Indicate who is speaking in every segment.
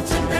Speaker 1: God's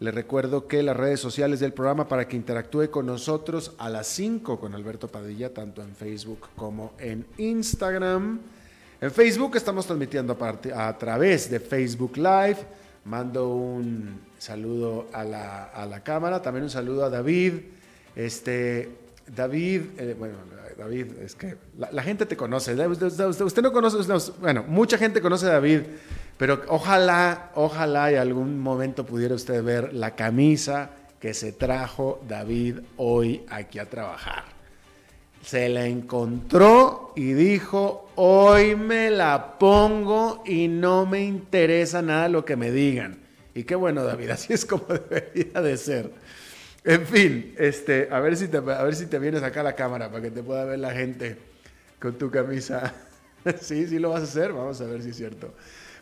Speaker 2: le recuerdo que las redes sociales del programa para que interactúe con nosotros a las 5 con Alberto Padilla, tanto en Facebook como en Instagram. En Facebook estamos transmitiendo a, a través de Facebook Live. Mando un saludo a la, cámara, también un saludo a David. Este, David, eh, bueno, David, es que la, gente te conoce. Usted, no conoce, bueno, mucha gente conoce a David pero ojalá, ojalá y algún momento pudiera usted ver la camisa que se trajo David hoy aquí a trabajar. Se la encontró y dijo, hoy me la pongo y no me interesa nada lo que me digan. Y qué bueno, David, así es como debería de ser. En fin, este, a ver si te, a ver si te vienes acá a la cámara para que te pueda ver la gente con tu camisa. sí, sí lo vas a hacer, vamos a ver si es cierto.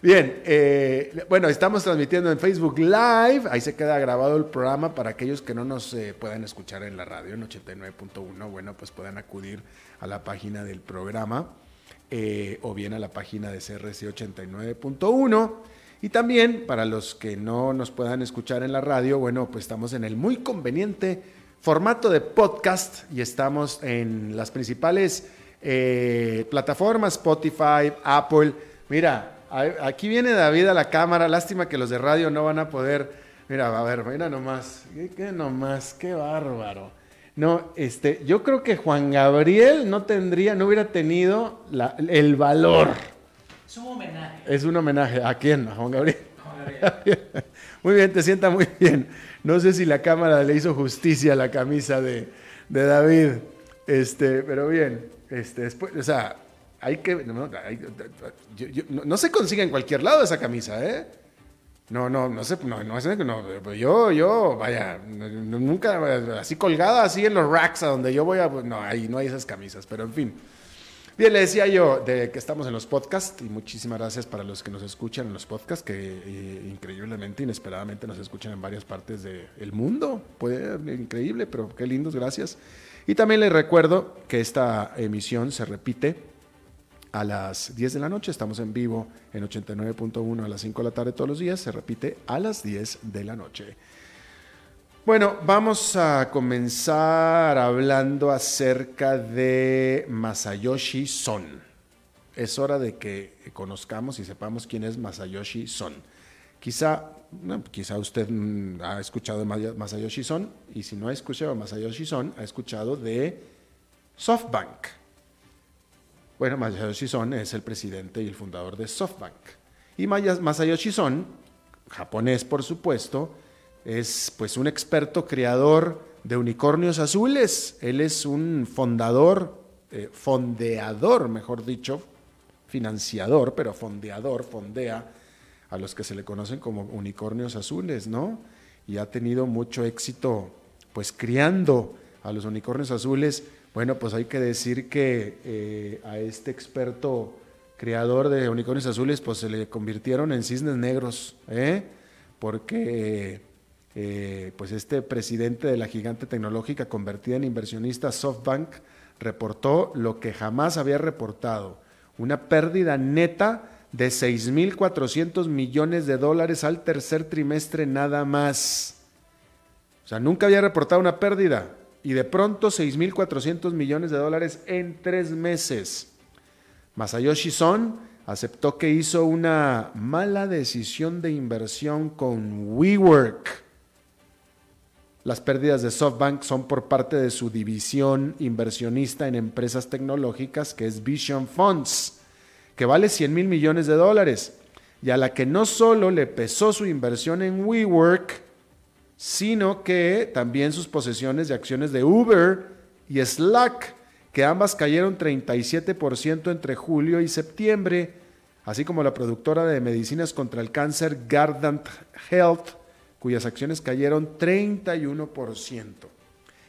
Speaker 2: Bien, eh, bueno, estamos transmitiendo en Facebook Live, ahí se queda grabado el programa para aquellos que no nos eh, puedan escuchar en la radio en 89.1, bueno, pues puedan acudir a la página del programa eh, o bien a la página de CRC 89.1. Y también para los que no nos puedan escuchar en la radio, bueno, pues estamos en el muy conveniente formato de podcast y estamos en las principales plataformas, Spotify, Apple. Mira, Aquí viene David a la cámara. Lástima que los de radio no van a poder. Mira, a ver, mira nomás. ¿Qué, nomás? Qué bárbaro. No, este, yo creo que Juan Gabriel no tendría, no hubiera tenido el valor.
Speaker 3: Es un homenaje.
Speaker 2: Es un homenaje. ¿A quién? A Juan Gabriel. Juan Gabriel. muy bien, te sienta muy bien. No sé si la cámara le hizo justicia a la camisa de, de David. Este, pero bien. Este, después, o sea, hay que. No, se consigue en cualquier lado esa camisa, ¿eh? No, no, no sé, no, no, no, yo, yo, vaya, nunca, así colgada, así en los racks a donde yo voy a, no, ahí no hay esas camisas, pero en fin. Bien, le decía yo de que estamos en los podcasts y muchísimas gracias para los que nos escuchan en los podcasts, que eh, increíblemente, inesperadamente nos escuchan en varias partes del mundo. Puede, increíble, pero qué lindos, gracias. Y también les recuerdo que esta emisión se repite a las 10 de la noche. Estamos en vivo en 89.1 a las 5 de la tarde todos los días. Se repite a las 10 de la noche. Bueno, vamos a comenzar hablando acerca de Masayoshi Son. Es hora de que conozcamos y sepamos quién es Masayoshi Son. Quizá, quizá usted mm, ha escuchado de Masayoshi Son y si no ha escuchado Masayoshi Son, ha escuchado de SoftBank. Bueno, Masayoshi Son es el presidente y el fundador de SoftBank. Y Masayoshi Son, japonés por supuesto, es pues un experto creador de unicornios azules. Él es un fundador, eh, fondeador, mejor dicho, financiador, pero fondeador, fondea a los que se le conocen como unicornios azules, ¿no? Y ha tenido mucho éxito, pues criando a los unicornios azules. Bueno, pues hay que decir que eh, a este experto creador de unicornios azules, pues se le convirtieron en cisnes negros, ¿eh? Porque eh, pues este presidente de la gigante tecnológica convertida en inversionista SoftBank reportó lo que jamás había reportado, una pérdida neta de 6.400 millones de dólares al tercer trimestre nada más. O sea, nunca había reportado una pérdida y de pronto 6.400 millones de dólares en tres meses. Masayoshi Son aceptó que hizo una mala decisión de inversión con WeWork. Las pérdidas de SoftBank son por parte de su división inversionista en empresas tecnológicas que es Vision Funds que vale 100 mil millones de dólares, y a la que no solo le pesó su inversión en WeWork, sino que también sus posesiones de acciones de Uber y Slack, que ambas cayeron 37% entre julio y septiembre, así como la productora de medicinas contra el cáncer Gardant Health, cuyas acciones cayeron 31%.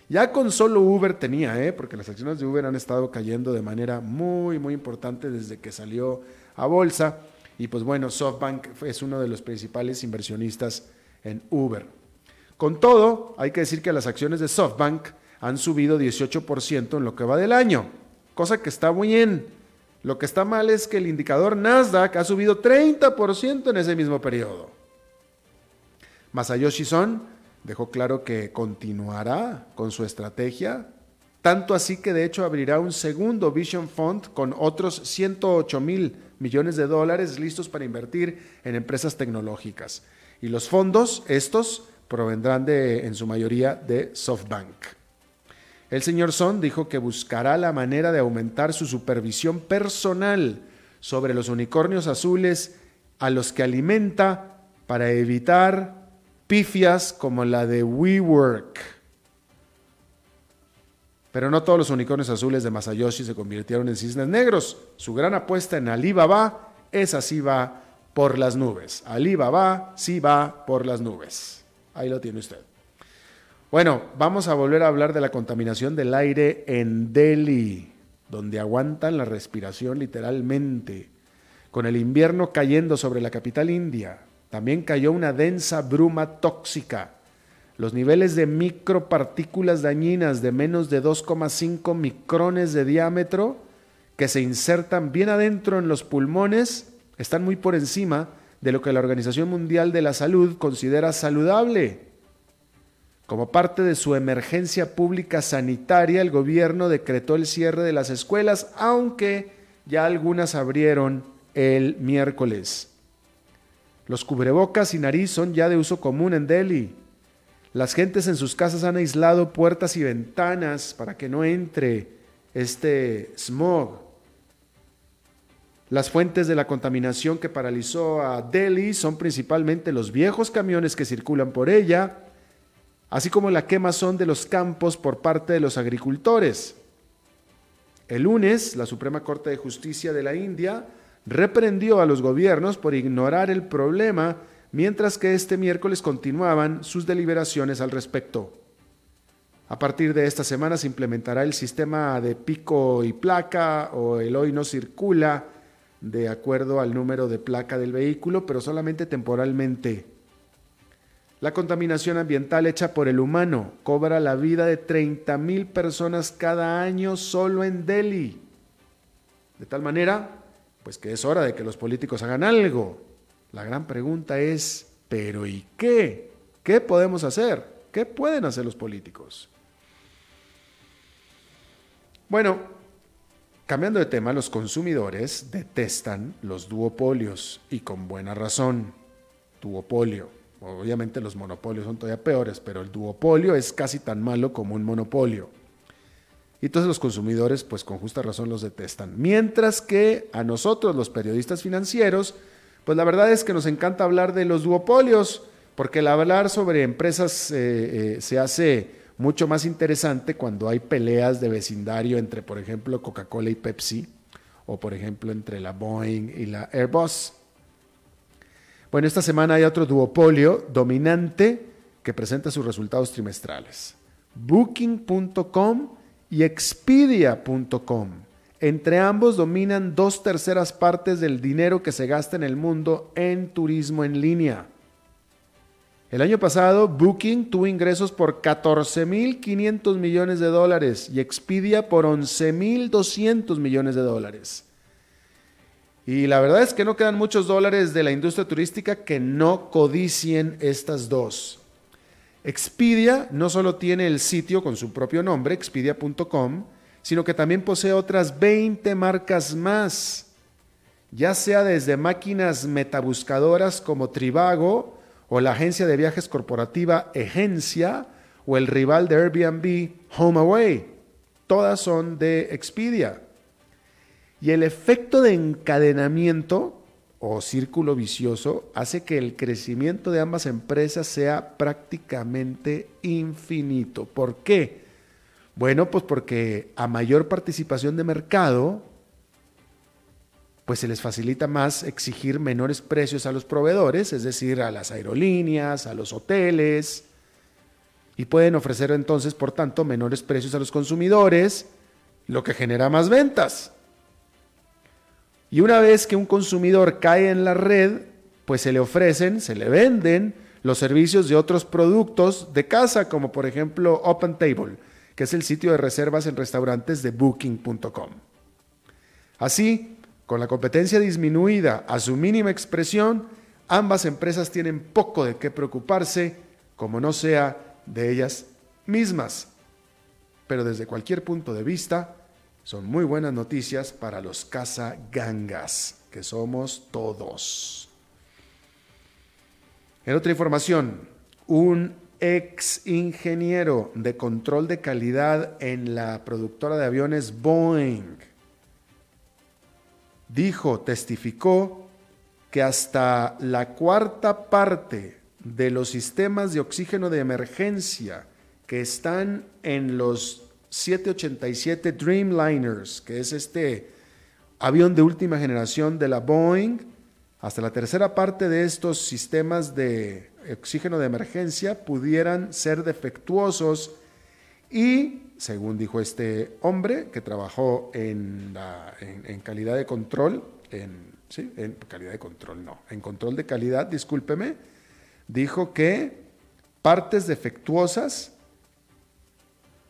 Speaker 2: Ya con solo Uber tenía, ¿eh? porque las acciones de Uber han estado cayendo de manera muy, muy importante desde que salió a bolsa. Y pues bueno, SoftBank es uno de los principales inversionistas en Uber. Con todo, hay que decir que las acciones de SoftBank han subido 18% en lo que va del año, cosa que está muy bien. Lo que está mal es que el indicador Nasdaq ha subido 30% en ese mismo periodo. Masayoshi Son dejó claro que continuará con su estrategia, tanto así que de hecho abrirá un segundo Vision Fund con otros 108 mil millones de dólares listos para invertir en empresas tecnológicas. Y los fondos, estos, provendrán de, en su mayoría de SoftBank. El señor Son dijo que buscará la manera de aumentar su supervisión personal sobre los unicornios azules a los que alimenta para evitar pifias como la de WeWork. Pero no todos los unicornios azules de Masayoshi se convirtieron en cisnes negros. Su gran apuesta en Alibaba, es así va por las nubes. Alibaba sí va por las nubes. Ahí lo tiene usted. Bueno, vamos a volver a hablar de la contaminación del aire en Delhi, donde aguantan la respiración literalmente, con el invierno cayendo sobre la capital india. También cayó una densa bruma tóxica. Los niveles de micropartículas dañinas de menos de 2,5 micrones de diámetro que se insertan bien adentro en los pulmones están muy por encima de lo que la Organización Mundial de la Salud considera saludable. Como parte de su emergencia pública sanitaria, el gobierno decretó el cierre de las escuelas, aunque ya algunas abrieron el miércoles. Los cubrebocas y nariz son ya de uso común en Delhi. Las gentes en sus casas han aislado puertas y ventanas para que no entre este smog. Las fuentes de la contaminación que paralizó a Delhi son principalmente los viejos camiones que circulan por ella, así como la quemazón de los campos por parte de los agricultores. El lunes, la Suprema Corte de Justicia de la India reprendió a los gobiernos por ignorar el problema, mientras que este miércoles continuaban sus deliberaciones al respecto. A partir de esta semana se implementará el sistema de pico y placa o el hoy no circula de acuerdo al número de placa del vehículo, pero solamente temporalmente. La contaminación ambiental hecha por el humano cobra la vida de 30.000 personas cada año solo en Delhi. De tal manera pues que es hora de que los políticos hagan algo. La gran pregunta es, ¿pero y qué? ¿Qué podemos hacer? ¿Qué pueden hacer los políticos? Bueno, cambiando de tema, los consumidores detestan los duopolios y con buena razón. Duopolio. Obviamente los monopolios son todavía peores, pero el duopolio es casi tan malo como un monopolio. Y entonces los consumidores, pues con justa razón los detestan. Mientras que a nosotros, los periodistas financieros, Pues la verdad es que nos encanta hablar de los duopolios, porque el hablar sobre empresas eh, eh, se hace mucho más interesante cuando hay peleas de vecindario entre, por ejemplo, Coca-Cola y Pepsi, o por ejemplo entre la Boeing y la Airbus. Bueno, esta semana hay otro duopolio dominante que presenta sus resultados trimestrales. Booking.com y Expedia.com. Entre ambos dominan dos terceras partes del dinero que se gasta en el mundo en turismo en línea. El año pasado, Booking tuvo ingresos por 14.500 millones de dólares y Expedia por 11.200 millones de dólares. Y la verdad es que no quedan muchos dólares de la industria turística que no codicien estas dos. Expedia no solo tiene el sitio con su propio nombre, expedia.com, sino que también posee otras 20 marcas más, ya sea desde máquinas metabuscadoras como Trivago o la agencia de viajes corporativa Egencia o el rival de Airbnb HomeAway. Todas son de Expedia. Y el efecto de encadenamiento o círculo vicioso hace que el crecimiento de ambas empresas sea prácticamente infinito. ¿Por qué? Bueno, pues porque a mayor participación de mercado, pues se les facilita más exigir menores precios a los proveedores, es decir, a las aerolíneas, a los hoteles, y pueden ofrecer entonces, por tanto, menores precios a los consumidores, lo que genera más ventas. Y una vez que un consumidor cae en la red, pues se le ofrecen, se le venden los servicios de otros productos de casa, como por ejemplo Open Table, que es el sitio de reservas en restaurantes de booking.com. Así, con la competencia disminuida a su mínima expresión, ambas empresas tienen poco de qué preocuparse, como no sea de ellas mismas. Pero desde cualquier punto de vista, son muy buenas noticias para los cazagangas, que somos todos. En otra información, un ex ingeniero de control de calidad en la productora de aviones Boeing, dijo, testificó que hasta la cuarta parte de los sistemas de oxígeno de emergencia que están en los 787 Dreamliners, que es este avión de última generación de la Boeing, hasta la tercera parte de estos sistemas de oxígeno de emergencia pudieran ser defectuosos y, según dijo este hombre que trabajó en, en, calidad de control, en, ¿sí? en calidad de control, no, en control de calidad, discúlpeme, dijo que partes defectuosas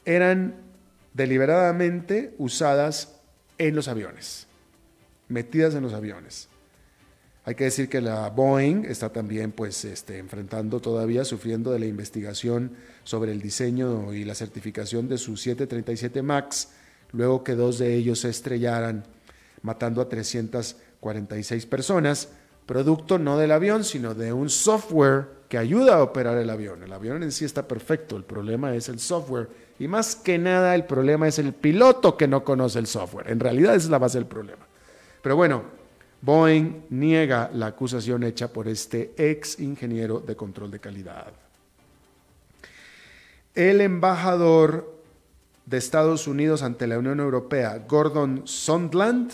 Speaker 2: eran deliberadamente usadas en los aviones, metidas en los aviones. Hay que decir que la Boeing está también pues, este, enfrentando todavía, sufriendo de la investigación sobre el diseño y la certificación de su 737 MAX, luego que dos de ellos se estrellaran, matando a 346 personas, producto no del avión, sino de un software que ayuda a operar el avión. El avión en sí está perfecto, el problema es el software. Y más que nada el problema es el piloto que no conoce el software. En realidad es la base del problema. Pero bueno, Boeing niega la acusación hecha por este ex ingeniero de control de calidad. El embajador de Estados Unidos ante la Unión Europea, Gordon Sondland,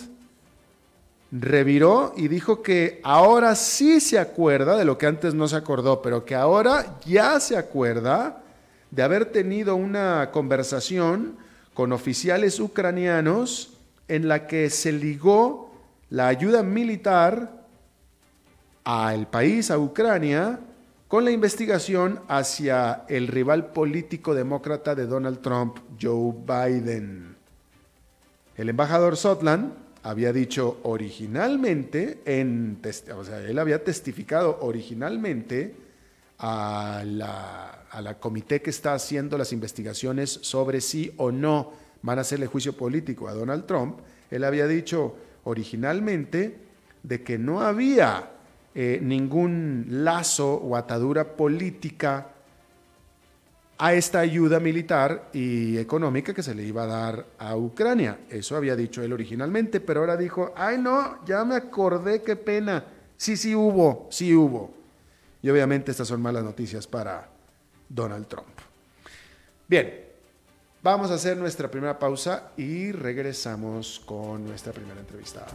Speaker 2: reviró y dijo que ahora sí se acuerda de lo que antes no se acordó, pero que ahora ya se acuerda de haber tenido una conversación con oficiales ucranianos en la que se ligó la ayuda militar al país, a Ucrania, con la investigación hacia el rival político demócrata de Donald Trump, Joe Biden. El embajador Sotland había dicho originalmente, él había testificado originalmente a la, a la comité que está haciendo las investigaciones sobre si o no van a hacerle juicio político a Donald Trump, él había dicho, originalmente de que no había eh, ningún lazo o atadura política a esta ayuda militar y económica que se le iba a dar a Ucrania. Eso había dicho él originalmente, pero ahora dijo, ay no, ya me acordé, qué pena. Sí, sí hubo, sí hubo. Y obviamente estas son malas noticias para Donald Trump. Bien, vamos a hacer nuestra primera pausa y regresamos con nuestra primera entrevistada.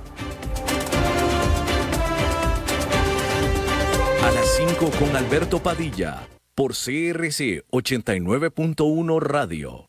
Speaker 1: A las 5 con Alberto Padilla por CRC 89.1 Radio.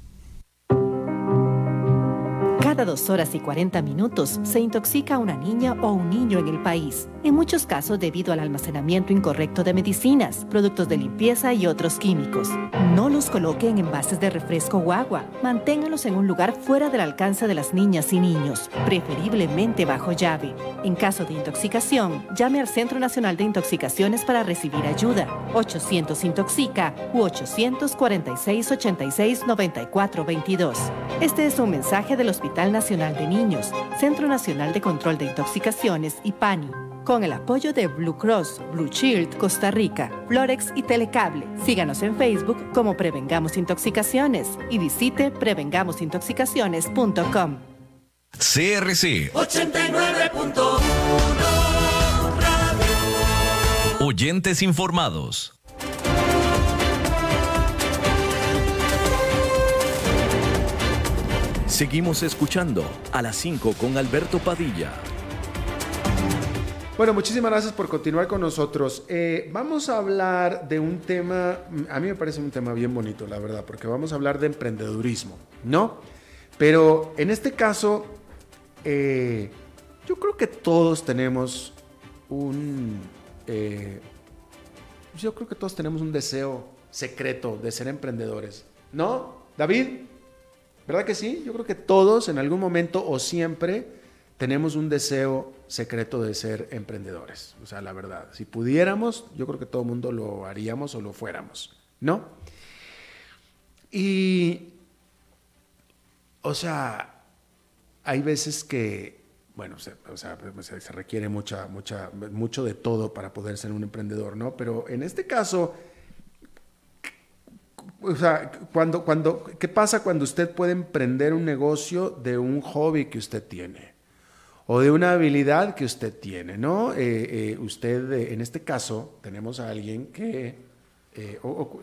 Speaker 4: Cada dos horas y 40 minutos se intoxica una niña o un niño en el país, en muchos casos debido al almacenamiento incorrecto de medicinas, productos de limpieza y otros químicos. No los coloque en envases de refresco o agua. Manténgalos en un lugar fuera del alcance de las niñas y niños, preferiblemente bajo llave. En caso de intoxicación, llame al Centro Nacional de Intoxicaciones para recibir ayuda. 800 Intoxica u 846 86 94 22. Este es un mensaje del Hospital Nacional de Niños, Centro Nacional de Control de Intoxicaciones y PANI, con el apoyo de Blue Cross, Blue Shield, Costa Rica, Florex y Telecable. Síganos en Facebook como Prevengamos Intoxicaciones y visite prevengamosintoxicaciones.com.
Speaker 1: CRC 89.1 Oyentes informados. Seguimos escuchando a las 5 con Alberto Padilla.
Speaker 2: Bueno, muchísimas gracias por continuar con nosotros. Eh, vamos a hablar de un tema, a mí me parece un tema bien bonito, la verdad, porque vamos a hablar de emprendedurismo, ¿no? Pero en este caso, eh, yo creo que todos tenemos un... Eh, yo creo que todos tenemos un deseo secreto de ser emprendedores, ¿no? David. ¿Verdad que sí? Yo creo que todos en algún momento o siempre tenemos un deseo secreto de ser emprendedores. O sea, la verdad, si pudiéramos, yo creo que todo el mundo lo haríamos o lo fuéramos, ¿no? Y, o sea, hay veces que, bueno, se, o sea, se, requiere mucha, mucha, mucho de todo para poder ser un emprendedor, ¿no? Pero en este caso o sea, cuando, cuando, ¿qué pasa cuando usted puede emprender un negocio de un hobby que usted tiene? O de una habilidad que usted tiene, ¿no? Eh, eh, usted, eh, en este caso, tenemos a alguien que,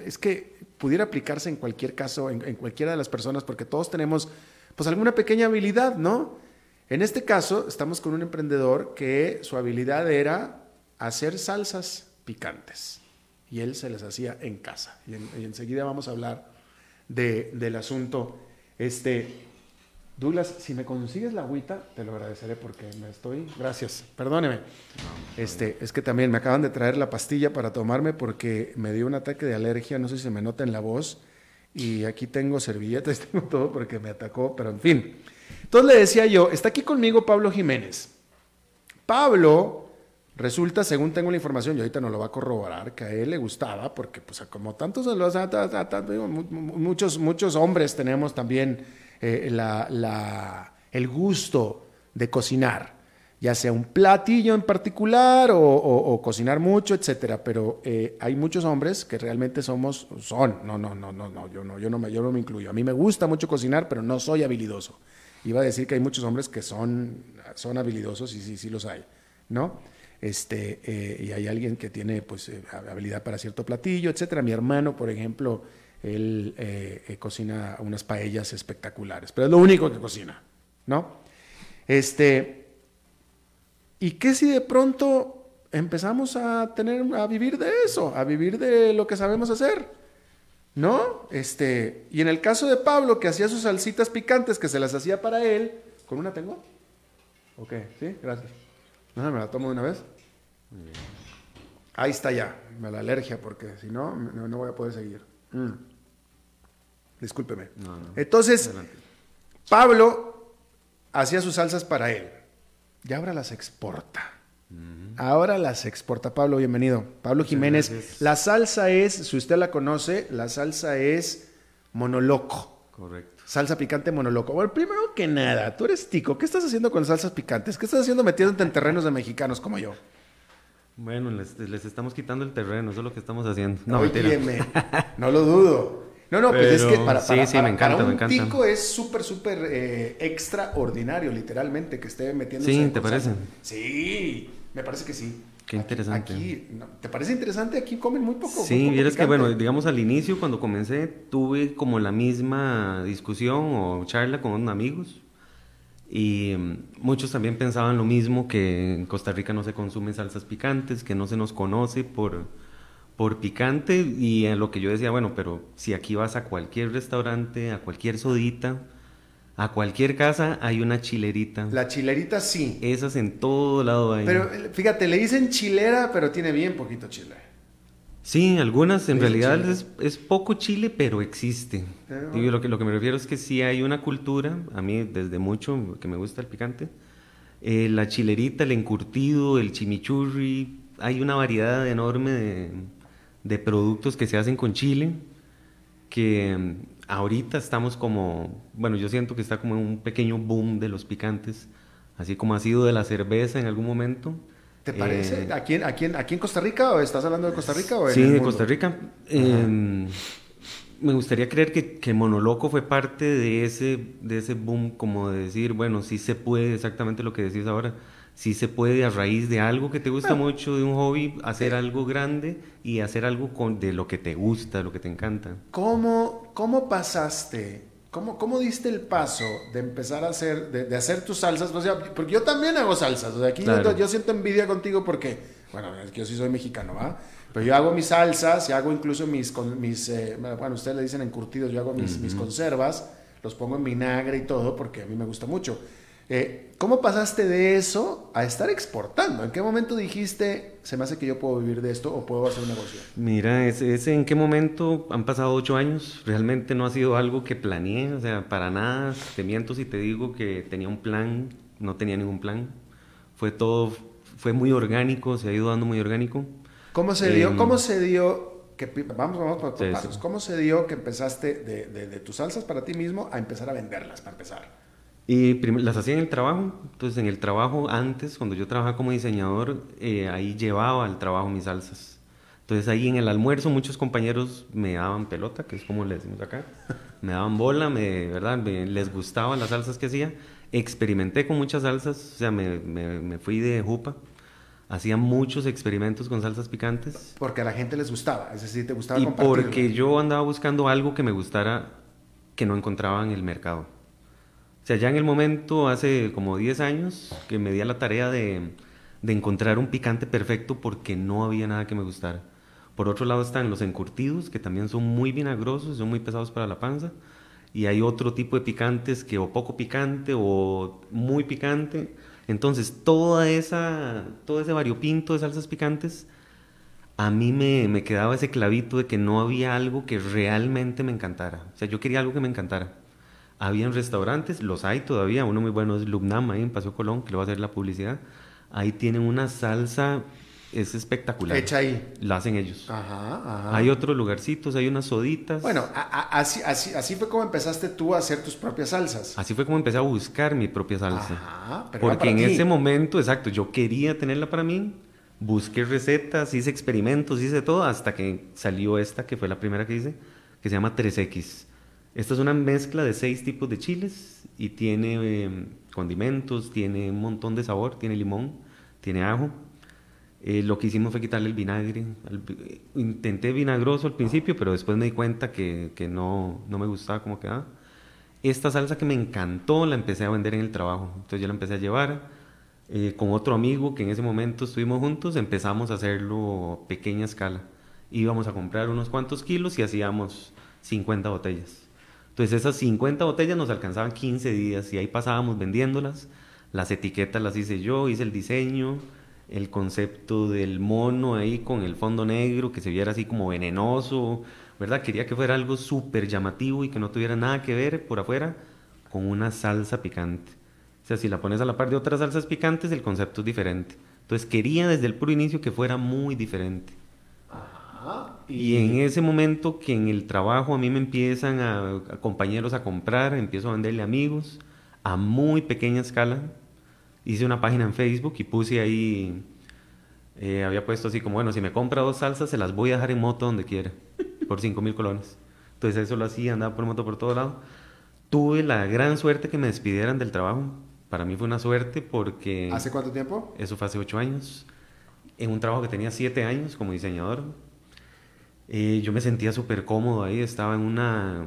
Speaker 2: es que pudiera aplicarse en cualquier caso, en, en, cualquiera de las personas, porque todos tenemos, pues, alguna pequeña habilidad, ¿no? En este caso, estamos con un emprendedor que su habilidad era hacer salsas picantes y él se les hacía en casa. Y, enseguida vamos a hablar de, del asunto. Este, Douglas, si me consigues la agüita, te lo agradeceré porque me estoy... Gracias, perdóneme. Este, es que también me acaban de traer la pastilla para tomarme porque me dio un ataque de alergia, no sé si se me nota en la voz, y aquí tengo servilletas, tengo todo porque me atacó, pero en fin. Entonces le decía yo, está aquí conmigo Pablo Jiménez. Pablo Resulta, según tengo la información, y ahorita no lo va a corroborar, que a él le gustaba, porque pues como tantos muchos, muchos hombres tenemos también eh, el gusto de cocinar, ya sea un platillo en particular o, cocinar mucho, etcétera. Pero eh, hay muchos hombres que realmente somos, son, no, no, no, no, no, yo no, yo no me, yo no me incluyo. A mí me gusta mucho cocinar, pero no soy habilidoso. Iba a decir que hay muchos hombres que son, son habilidosos y sí, sí los hay, ¿no? Este, eh, y hay alguien que tiene pues, eh, habilidad para cierto platillo, etcétera. Mi hermano, por ejemplo, él eh, cocina unas paellas espectaculares, pero es lo único que cocina, ¿no? Este, ¿Y qué si de pronto empezamos a tener, a vivir de eso, a vivir de lo que sabemos hacer? ¿No? Este, y en el caso de Pablo, que hacía sus salsitas picantes, que se las hacía para él, ¿con una tengo? Ok, sí, gracias. No, me la tomo de una vez. Ahí está ya, me la alergia, porque si no, no, voy a poder seguir. Mm. Discúlpeme. Entonces, Pablo hacía sus salsas para él. Y ahora las exporta. Ahora las exporta. Pablo, bienvenido. Pablo Jiménez. La salsa es, si usted la conoce, la salsa es monoloco.
Speaker 5: Correcto.
Speaker 2: Salsa picante monoloco. Bueno, primero que nada, tú eres tico. ¿Qué estás haciendo con salsas picantes? ¿Qué estás haciendo metiéndote en terrenos de mexicanos como yo?
Speaker 5: Bueno, les, les estamos quitando el terreno, eso es lo que estamos haciendo. No,
Speaker 2: Óyeme, no lo dudo. No, no, pues es que
Speaker 5: Pero-
Speaker 2: para,
Speaker 5: sí,
Speaker 2: para-
Speaker 5: sí,
Speaker 2: para-
Speaker 5: me encanta,
Speaker 2: para un
Speaker 5: me encanta.
Speaker 2: tico es súper, súper eh, extraordinario, literalmente, que esté metiéndose
Speaker 5: Sí, ¿te
Speaker 2: cosas.
Speaker 5: parece?
Speaker 2: Sí, me parece que sí.
Speaker 5: Qué interesante.
Speaker 2: Aquí, ¿Te parece interesante? Aquí comen muy poco.
Speaker 5: Sí, vieras que bueno, digamos al inicio cuando comencé tuve como la misma discusión o charla con unos amigos y mm, muchos también pensaban lo mismo, que en Costa Rica no se consumen salsas picantes, que no se nos conoce por, por picante y en lo que yo decía, bueno, pero si aquí vas a cualquier restaurante, a cualquier sodita, a cualquier casa hay una chilerita.
Speaker 2: La chilerita sí.
Speaker 5: Esas en todo lado hay.
Speaker 2: Pero eh, fíjate, le dicen chilera, pero tiene bien poquito chile.
Speaker 5: Sí, algunas en realidad es, es poco chile, pero existe.
Speaker 2: Pero-
Speaker 5: Digo, lo, que, lo que me refiero es que sí hay una cultura, a mí desde mucho que me gusta el picante, eh, la chilerita, el encurtido, el chimichurri, hay una variedad enorme de, de productos que se hacen con chile, que ahorita estamos como, bueno, yo siento que está como en un pequeño boom de los picantes, así como ha sido de la cerveza en algún momento.
Speaker 2: ¿Te parece?
Speaker 5: Eh,
Speaker 2: ¿Aquí, en- aquí, en- ¿Aquí en Costa Rica o estás hablando de Costa Rica o en
Speaker 5: Sí,
Speaker 2: el
Speaker 5: de? Costa Rica. Eh, me gustaría creer que, que Monoloco fue parte de ese, de ese boom, como de decir, bueno, sí se puede, exactamente lo que decís ahora, sí se puede a raíz de algo que te gusta mucho, de un hobby, hacer algo grande y hacer algo con, de lo que te gusta, lo que te encanta.
Speaker 2: ¿Cómo, cómo pasaste? ¿Cómo, ¿Cómo diste el paso de empezar a hacer, de, de hacer tus salsas? O sea, porque yo también hago salsas. O sea, aquí
Speaker 5: Claro.
Speaker 2: yo, yo siento envidia contigo porque, bueno, yo sí soy mexicano, ¿va? Pero yo hago mis salsas y hago incluso mis, con- mis eh, bueno, ustedes le dicen encurtidos, yo hago mis, mis conservas, los pongo en vinagre y todo porque a mí me gusta mucho. Eh, ¿Cómo pasaste de eso a estar exportando? ¿En qué momento dijiste, se me hace que yo puedo vivir de esto o puedo hacer un negocio?
Speaker 5: Mira, ese, ese en qué momento han pasado ocho años, realmente no ha sido algo que planeé, o sea, para nada, te miento si te digo que tenía un plan, no tenía ningún plan, fue todo, fue muy orgánico, se ha ido dando muy orgánico.
Speaker 2: ¿Cómo se dio?
Speaker 5: Em,
Speaker 2: ¿Cómo se dio? Que, vamos, vamos por, por
Speaker 5: Sí,
Speaker 2: pasos.
Speaker 5: sí.
Speaker 2: ¿Cómo se dio que empezaste de, de- de tus salsas para ti mismo a empezar a venderlas, para empezar?
Speaker 5: Y las hacía en el trabajo, entonces en el trabajo antes, cuando yo trabajaba como diseñador, eh, ahí llevaba al trabajo mis salsas. Entonces ahí en el almuerzo muchos compañeros me daban pelota, que es como le decimos acá, me daban bola, me, ¿verdad? Me- les gustaban las salsas que hacía. Experimenté con muchas salsas, o sea, me, me- me fui de jupa, hacía muchos experimentos con salsas picantes.
Speaker 2: Porque a la gente les gustaba, es decir, te gustaba
Speaker 5: Y porque yo andaba buscando algo que me gustara que no encontraba en el mercado. Sea, ya en el momento, hace como 10 años, que me di a la tarea de, de encontrar un picante perfecto porque no había nada que me gustara. Por otro lado están los encurtidos, que también son muy vinagrosos, son muy pesados para la panza. Y hay otro tipo de picantes que o poco picante o muy picante. Entonces, toda esa, todo ese variopinto de salsas picantes a mí me, me quedaba ese clavito de que no había algo que realmente me encantara. O sea, yo quería algo que me encantara. Habían restaurantes, los hay todavía, uno muy bueno es Lubnam, ahí en Paseo Colón, que le va a hacer la publicidad. Ahí tienen una salsa, es espectacular.
Speaker 2: Hecha ahí.
Speaker 5: La hacen ellos.
Speaker 2: Ajá, ajá.
Speaker 5: Hay otros lugarcitos, hay unas soditas.
Speaker 2: Bueno, a- a- así, así, así fue como empezaste tú a hacer tus propias salsas.
Speaker 5: Así fue como empecé a buscar mi propia salsa.
Speaker 2: Ajá, pero
Speaker 5: Porque en
Speaker 2: ti.
Speaker 5: ese momento, exacto, yo quería tenerla para mí, busqué recetas, hice experimentos, hice todo, hasta que salió esta, que fue la primera que hice, que se llama 3X. Esta es una mezcla de seis tipos de chiles y tiene eh, condimentos, tiene un montón de sabor, tiene limón, tiene ajo. Eh, lo que hicimos fue quitarle el vinagre. Intenté vinagroso al principio, pero después me di cuenta que, que no, no me gustaba cómo quedaba. Esta salsa que me encantó la empecé a vender en el trabajo. Entonces yo la empecé a llevar eh, con otro amigo que en ese momento estuvimos juntos. Empezamos a hacerlo a pequeña escala. Íbamos a comprar unos cuantos kilos y hacíamos 50 botellas. Entonces esas 50 botellas nos alcanzaban 15 días y ahí pasábamos vendiéndolas. Las etiquetas las hice yo, hice el diseño, el concepto del mono ahí con el fondo negro, que se viera así como venenoso, ¿verdad? Quería que fuera algo súper llamativo y que no tuviera nada que ver por afuera con una salsa picante. sea, si la pones a la par de otras salsas picantes, el concepto es diferente. Entonces quería desde el puro inicio que fuera muy diferente. Y, en ese momento que en el trabajo a mí me empiezan a, a, compañeros a comprar, empiezo a venderle amigos a muy pequeña escala. Hice una página en Facebook y puse ahí, eh, había puesto así como, bueno, si me compra dos salsas, se las voy a dejar en moto donde quiera, por 5 mil colones. Entonces eso lo hacía, andaba por moto por todo lado. Tuve la gran suerte que me despidieran del trabajo. Para mí fue una suerte porque...
Speaker 2: ¿Hace cuánto tiempo?
Speaker 5: Eso fue hace 8 años. En un trabajo que tenía 7 años como diseñador. Eh, yo me sentía súper cómodo ahí, estaba en una...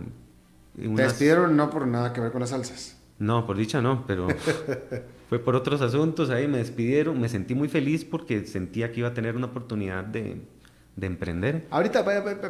Speaker 2: En ¿Te despidieron no por nada que ver con las salsas?
Speaker 5: No, por dicha no, pero fue por otros asuntos, ahí me despidieron, me sentí muy feliz porque sentía que iba a tener una oportunidad de, de emprender.
Speaker 2: Ahorita,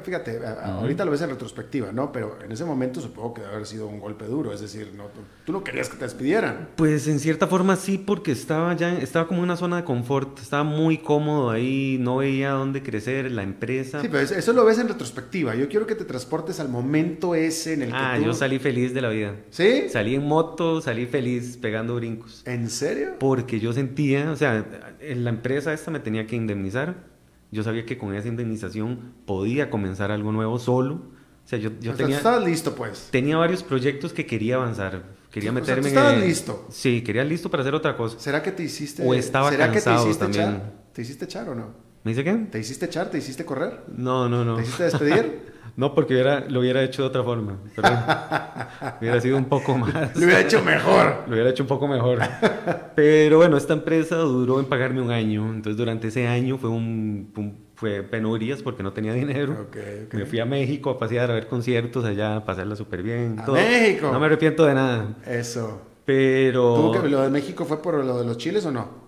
Speaker 2: fíjate, ahorita lo ves en retrospectiva, ¿no? Pero en ese momento supongo que debe haber sido un golpe duro, es decir, no, tú, no querías que te despidieran.
Speaker 5: Pues en cierta forma sí, porque estaba ya, estaba como en una zona de confort, estaba muy cómodo ahí, no veía dónde crecer, la empresa.
Speaker 2: Sí, pero eso lo ves en retrospectiva, yo quiero que te transportes al momento ese en el que
Speaker 5: Ah, yo salí feliz de la vida.
Speaker 2: ¿Sí?
Speaker 5: Salí en moto, salí feliz pegando brincos.
Speaker 2: ¿En serio?
Speaker 5: Porque yo sentía, o sea, la empresa esta me tenía que indemnizar yo sabía que con esa indemnización podía comenzar algo nuevo solo. O sea, yo, yo tenía...
Speaker 2: Estabas listo, pues.
Speaker 5: Tenía varios proyectos que quería avanzar. Quería meterme
Speaker 2: o sea, en... listo?
Speaker 5: Sí, quería listo para hacer otra cosa.
Speaker 2: ¿Será que te hiciste...
Speaker 5: O estaba
Speaker 2: ¿será
Speaker 5: cansado
Speaker 2: que te hiciste
Speaker 5: también.
Speaker 2: Echar? ¿Te hiciste echar o no?
Speaker 5: ¿Me dice qué?
Speaker 2: ¿Te hiciste echar? ¿Te hiciste correr?
Speaker 5: No, no, no.
Speaker 2: ¿Te hiciste despedir?
Speaker 5: No, porque hubiera, lo hubiera hecho de otra forma. Pero hubiera sido un poco más.
Speaker 2: Lo hubiera hecho mejor.
Speaker 5: Lo hubiera hecho un poco mejor. Pero bueno, esta empresa duró en pagarme un año. Entonces, durante ese año fue un, un fue penurias porque no tenía dinero.
Speaker 2: Okay, okay.
Speaker 5: Me fui a México a pasear, a ver conciertos allá, a pasarla súper bien.
Speaker 2: ¿A todo. México?
Speaker 5: No me arrepiento de nada.
Speaker 2: Eso.
Speaker 5: Pero...
Speaker 2: ¿Tuvo que lo de México fue por lo de los chiles o no?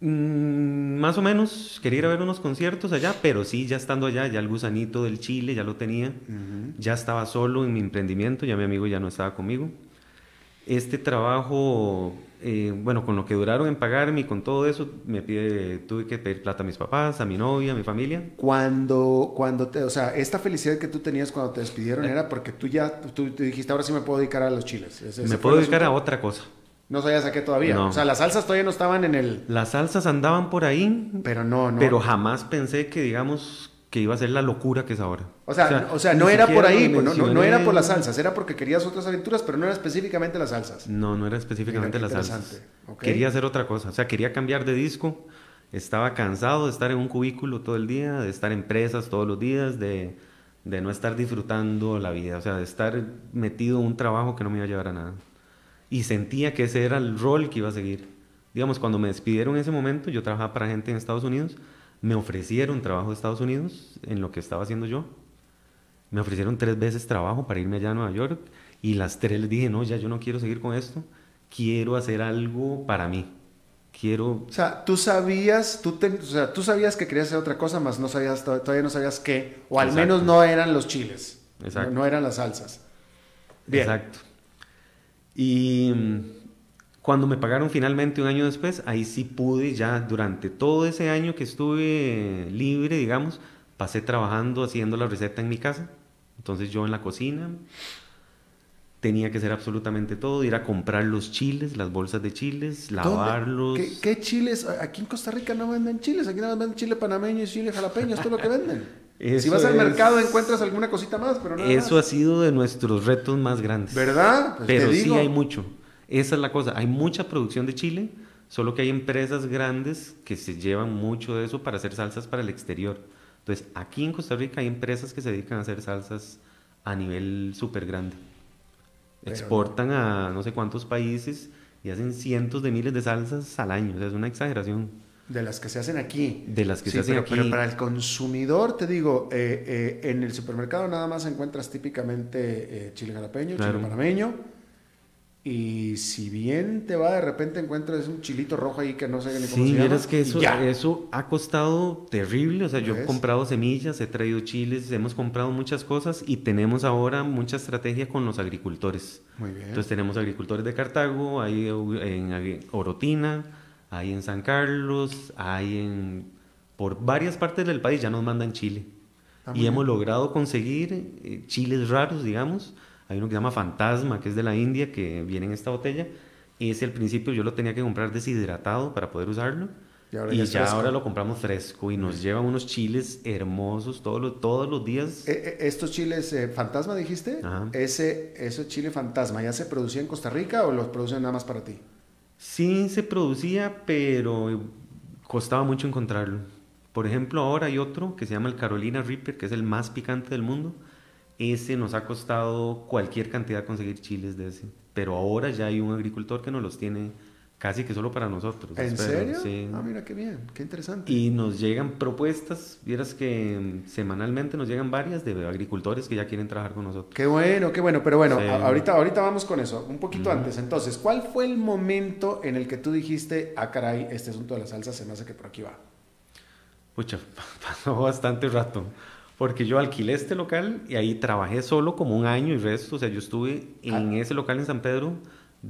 Speaker 5: Mm, más o menos, quería ir a ver unos conciertos allá, pero sí, ya estando allá, ya el gusanito del Chile ya lo tenía. Uh -huh. Ya estaba solo en mi emprendimiento, ya mi amigo ya no estaba conmigo. Este trabajo, eh, bueno, con lo que duraron en pagarme y con todo eso, me pide, tuve que pedir plata a mis papás, a mi novia, a mi familia.
Speaker 2: Cuando, cuando te, o sea, esta felicidad que tú tenías cuando te despidieron eh. era porque tú ya, tú, tú, dijiste, ahora sí me puedo dedicar a los chiles.
Speaker 5: ¿Ese, me puedo dedicar a otra cosa.
Speaker 2: No sabías a qué todavía.
Speaker 5: No.
Speaker 2: O sea, las salsas todavía no estaban en el.
Speaker 5: Las salsas andaban por ahí.
Speaker 2: Pero no, no.
Speaker 5: Pero jamás pensé que, digamos, que iba a ser la locura que es ahora.
Speaker 2: O sea, o sea, o sea no era por ahí, no, no, no, era por las salsas, era porque querías otras aventuras, pero no era específicamente las salsas.
Speaker 5: No, no era específicamente las salsas. Okay. Quería hacer otra cosa. O sea, quería cambiar de disco. Estaba cansado de estar en un cubículo todo el día, de estar en presas todos los días, de, de no estar disfrutando la vida. O sea, de estar metido en un trabajo que no me iba a llevar a nada y sentía que ese era el rol que iba a seguir. Digamos, cuando me despidieron en ese momento, yo trabajaba para gente en Estados Unidos, me ofrecieron trabajo de Estados Unidos en lo que estaba haciendo yo. Me ofrecieron tres veces trabajo para irme allá a Nueva York y las tres les dije, no, ya yo no quiero seguir con esto, quiero hacer algo para mí. Quiero...
Speaker 2: O sea, tú sabías, tú, te, o sea, tú sabías que querías hacer otra cosa, más no sabías, todavía no sabías qué, o al Exacto. menos no eran los chiles,
Speaker 5: Exacto.
Speaker 2: No, no eran las salsas. Bien.
Speaker 5: Exacto. Y mm, cuando me pagaron finalmente un año después, ahí sí pude ya durante todo ese año que estuve libre, digamos, pasé trabajando haciendo la receta en mi casa. Entonces yo en la cocina tenía que hacer absolutamente todo, ir a comprar los chiles, las bolsas de chiles, lavarlos.
Speaker 2: ¿Qué, ¿Qué, chiles? Aquí en Costa Rica no venden chiles, aquí no venden chile panameño y chile jalapeño, esto es lo que venden.
Speaker 5: Eso
Speaker 2: si vas al
Speaker 5: es...
Speaker 2: mercado encuentras alguna cosita más, pero nada
Speaker 5: Eso
Speaker 2: más.
Speaker 5: ha sido de nuestros retos más grandes.
Speaker 2: ¿Verdad? Pues
Speaker 5: pero sí hay mucho. Esa es la cosa. Hay mucha producción de chile, solo que hay empresas grandes que se llevan mucho de eso para hacer salsas para el exterior. Entonces, aquí en Costa Rica hay empresas que se dedican a hacer salsas a nivel súper grande.
Speaker 2: Pero
Speaker 5: Exportan a no sé cuántos países y hacen cientos de miles de salsas al año. O sea, es una exageración.
Speaker 2: De las que se hacen aquí.
Speaker 5: De las que
Speaker 2: Sí,
Speaker 5: se hacen
Speaker 2: pero,
Speaker 5: aquí.
Speaker 2: pero para el consumidor, te digo, eh, eh, en el supermercado nada más encuentras típicamente eh, chile jalapeño,
Speaker 5: Claro.
Speaker 2: chile panameño. Y si bien te va, de repente encuentras un chilito rojo ahí que no sé ni cómo
Speaker 5: Sí,
Speaker 2: se llama.
Speaker 5: vieras que eso, eso ha costado terrible. O sea, yo he comprado semillas, he traído chiles, hemos comprado muchas cosas y tenemos ahora mucha estrategia con los agricultores.
Speaker 2: Muy bien.
Speaker 5: Entonces tenemos agricultores de Cartago, hay en Orotina, hay en San Carlos, hay en... Por varias partes del país ya nos mandan chile.
Speaker 2: Ah,
Speaker 5: y hemos logrado conseguir eh, chiles raros, digamos. Hay uno que se llama Fantasma, que es de la India, que viene en esta botella. ese al principio yo lo tenía que comprar deshidratado para poder usarlo.
Speaker 2: Y ahora
Speaker 5: Y,
Speaker 2: ya
Speaker 5: ahora lo compramos fresco y nos llevan unos chiles hermosos todos los, todos los días.
Speaker 2: Eh, eh, estos chiles eh, fantasma, dijiste.
Speaker 5: Ajá.
Speaker 2: Ese, ese chile fantasma, ¿ya se producía en Costa Rica o los producen nada más para ti?
Speaker 5: Sí se producía, pero costaba mucho encontrarlo. Por ejemplo, ahora hay otro que se llama el Carolina Reaper, que es el más picante del mundo. Ese nos ha costado cualquier cantidad conseguir chiles de ese. Pero ahora ya hay un agricultor que nos los tiene casi que solo para nosotros.
Speaker 2: ¿En
Speaker 5: espero,
Speaker 2: serio?
Speaker 5: Sí.
Speaker 2: Ah, mira qué bien, qué interesante.
Speaker 5: Y nos llegan propuestas, vieras que mm, semanalmente nos llegan varias de agricultores que ya quieren trabajar con nosotros.
Speaker 2: Qué bueno, qué bueno. Pero bueno,
Speaker 5: Sí.
Speaker 2: ahorita, ahorita vamos con eso. Un poquito antes. Entonces, ¿cuál fue el momento en el que tú dijiste, ah, caray, este asunto de la salsa se me hace que por aquí va?
Speaker 5: Pucha, pasó bastante rato. Porque yo alquilé este local y ahí trabajé solo como un año y resto. O sea, yo estuve en ese local en San Pedro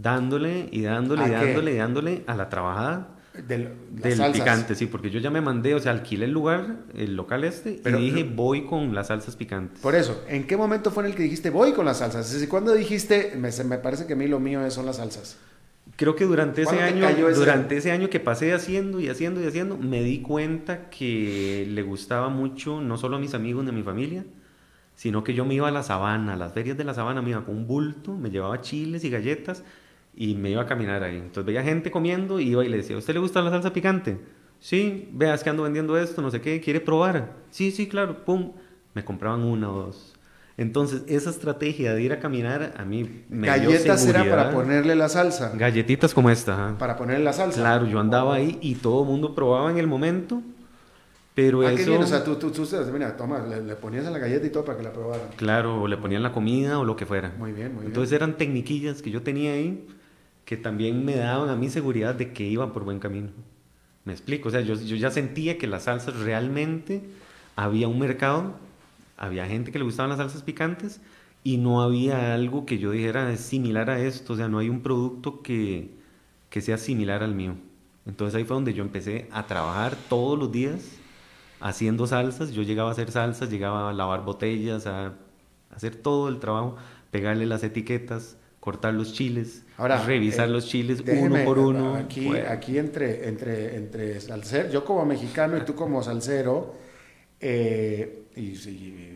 Speaker 5: dándole y dándole
Speaker 2: ¿A
Speaker 5: y
Speaker 2: qué?
Speaker 5: dándole y dándole a la trabajada
Speaker 2: Del,
Speaker 5: del picante. Sí, porque yo ya me mandé, o sea, alquilé el lugar, el local este,
Speaker 2: Pero-
Speaker 5: y dije, voy con las salsas picantes.
Speaker 2: Por eso, ¿en qué momento fue en el que dijiste, voy con las salsas? Es decir, ¿cuándo dijiste, me, me parece que a mí lo mío son las salsas?
Speaker 5: Creo que durante ese
Speaker 2: ¿Cuándo te
Speaker 5: año,
Speaker 2: ese-
Speaker 5: durante ese año que pasé haciendo y haciendo y haciendo, me di cuenta que le gustaba mucho no solo a mis amigos ni a mi familia, sino que yo me iba a la sabana, a las ferias de la sabana, me iba con un bulto, me llevaba chiles y galletas y me iba a caminar ahí. Entonces veía gente comiendo y iba y le decía, ¿a usted le gusta la salsa picante? Sí, veas que ando vendiendo esto, no sé qué, ¿quiere probar? Sí, sí, claro, pum, me compraban una o dos. Entonces, esa estrategia de ir a caminar a mí me dio
Speaker 2: Galletas era para ponerle la salsa.
Speaker 5: Galletitas como esta, ajá.
Speaker 2: Para ponerle la salsa.
Speaker 5: Claro, yo andaba ahí y todo el mundo probaba en el momento, pero
Speaker 2: Ah,
Speaker 5: eso...
Speaker 2: qué bien, o sea, tú, tú, tú, mira, toma, le, le ponías a la galleta y todo para que la probaran.
Speaker 5: Claro, o le ponían la comida o lo que fuera.
Speaker 2: Muy bien, muy bien.
Speaker 5: Entonces eran tecniquillas que yo tenía ahí que también me daban a mí seguridad de que iba por buen camino. Me explico, o sea, yo, yo ya sentía que las salsas realmente había un mercado, había gente que le gustaban las salsas picantes y no había algo que yo dijera similar a esto, o sea, no hay un producto que, que sea similar al mío. Entonces ahí fue donde yo empecé a trabajar todos los días haciendo salsas. Yo llegaba a hacer salsas, llegaba a lavar botellas, a hacer todo el trabajo, pegarle las etiquetas, cortar los chiles,
Speaker 2: Ahora,
Speaker 5: revisar
Speaker 2: eh,
Speaker 5: los chiles
Speaker 2: déjeme,
Speaker 5: uno por uno.
Speaker 2: Aquí, aquí entre, entre, entre salsero, yo como mexicano y tú como salsero, eh, y,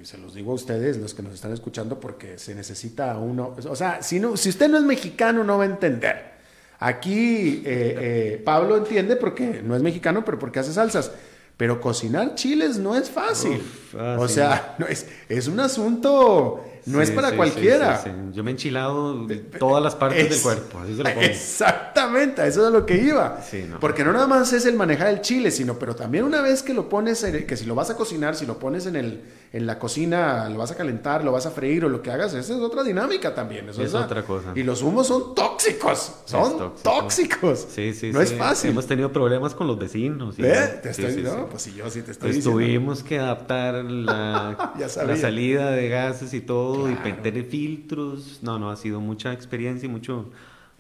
Speaker 2: se los digo a ustedes, los que nos están escuchando, porque se necesita uno, o sea, si, no, si usted no es mexicano no va a entender. Aquí eh, Pablo entiende porque no es mexicano, pero porque hace salsas. Pero cocinar chiles no es fácil.
Speaker 5: Uf, ah,
Speaker 2: o sea, no es, es un asunto, no es para
Speaker 5: sí,
Speaker 2: cualquiera.
Speaker 5: sí. Yo me he enchilado todas las partes
Speaker 2: Es-
Speaker 5: del cuerpo, así se lo pongo.
Speaker 2: Exactamente, a eso es a lo que iba.
Speaker 5: No.
Speaker 2: Porque no nada más es el manejar el chile, sino, pero también una vez que lo pones, en que si lo vas a cocinar, si lo pones en, el, en la cocina, lo vas a calentar, lo vas a freír o lo que hagas, esa es otra dinámica también. eso
Speaker 5: Es otra cosa.
Speaker 2: Y los humos son tóxicos, son
Speaker 5: tóxico.
Speaker 2: tóxicos.
Speaker 5: Sí, sí,
Speaker 2: no es fácil.
Speaker 5: Hemos tenido problemas con los vecinos.
Speaker 2: ¿Ve? Te estoy, no, pues si yo sí te estoy
Speaker 5: Entonces
Speaker 2: diciendo.
Speaker 5: tuvimos que adaptar la salida de gases y todo,
Speaker 2: Claro.
Speaker 5: y meter filtros. No, no, ha sido mucha experiencia y mucho,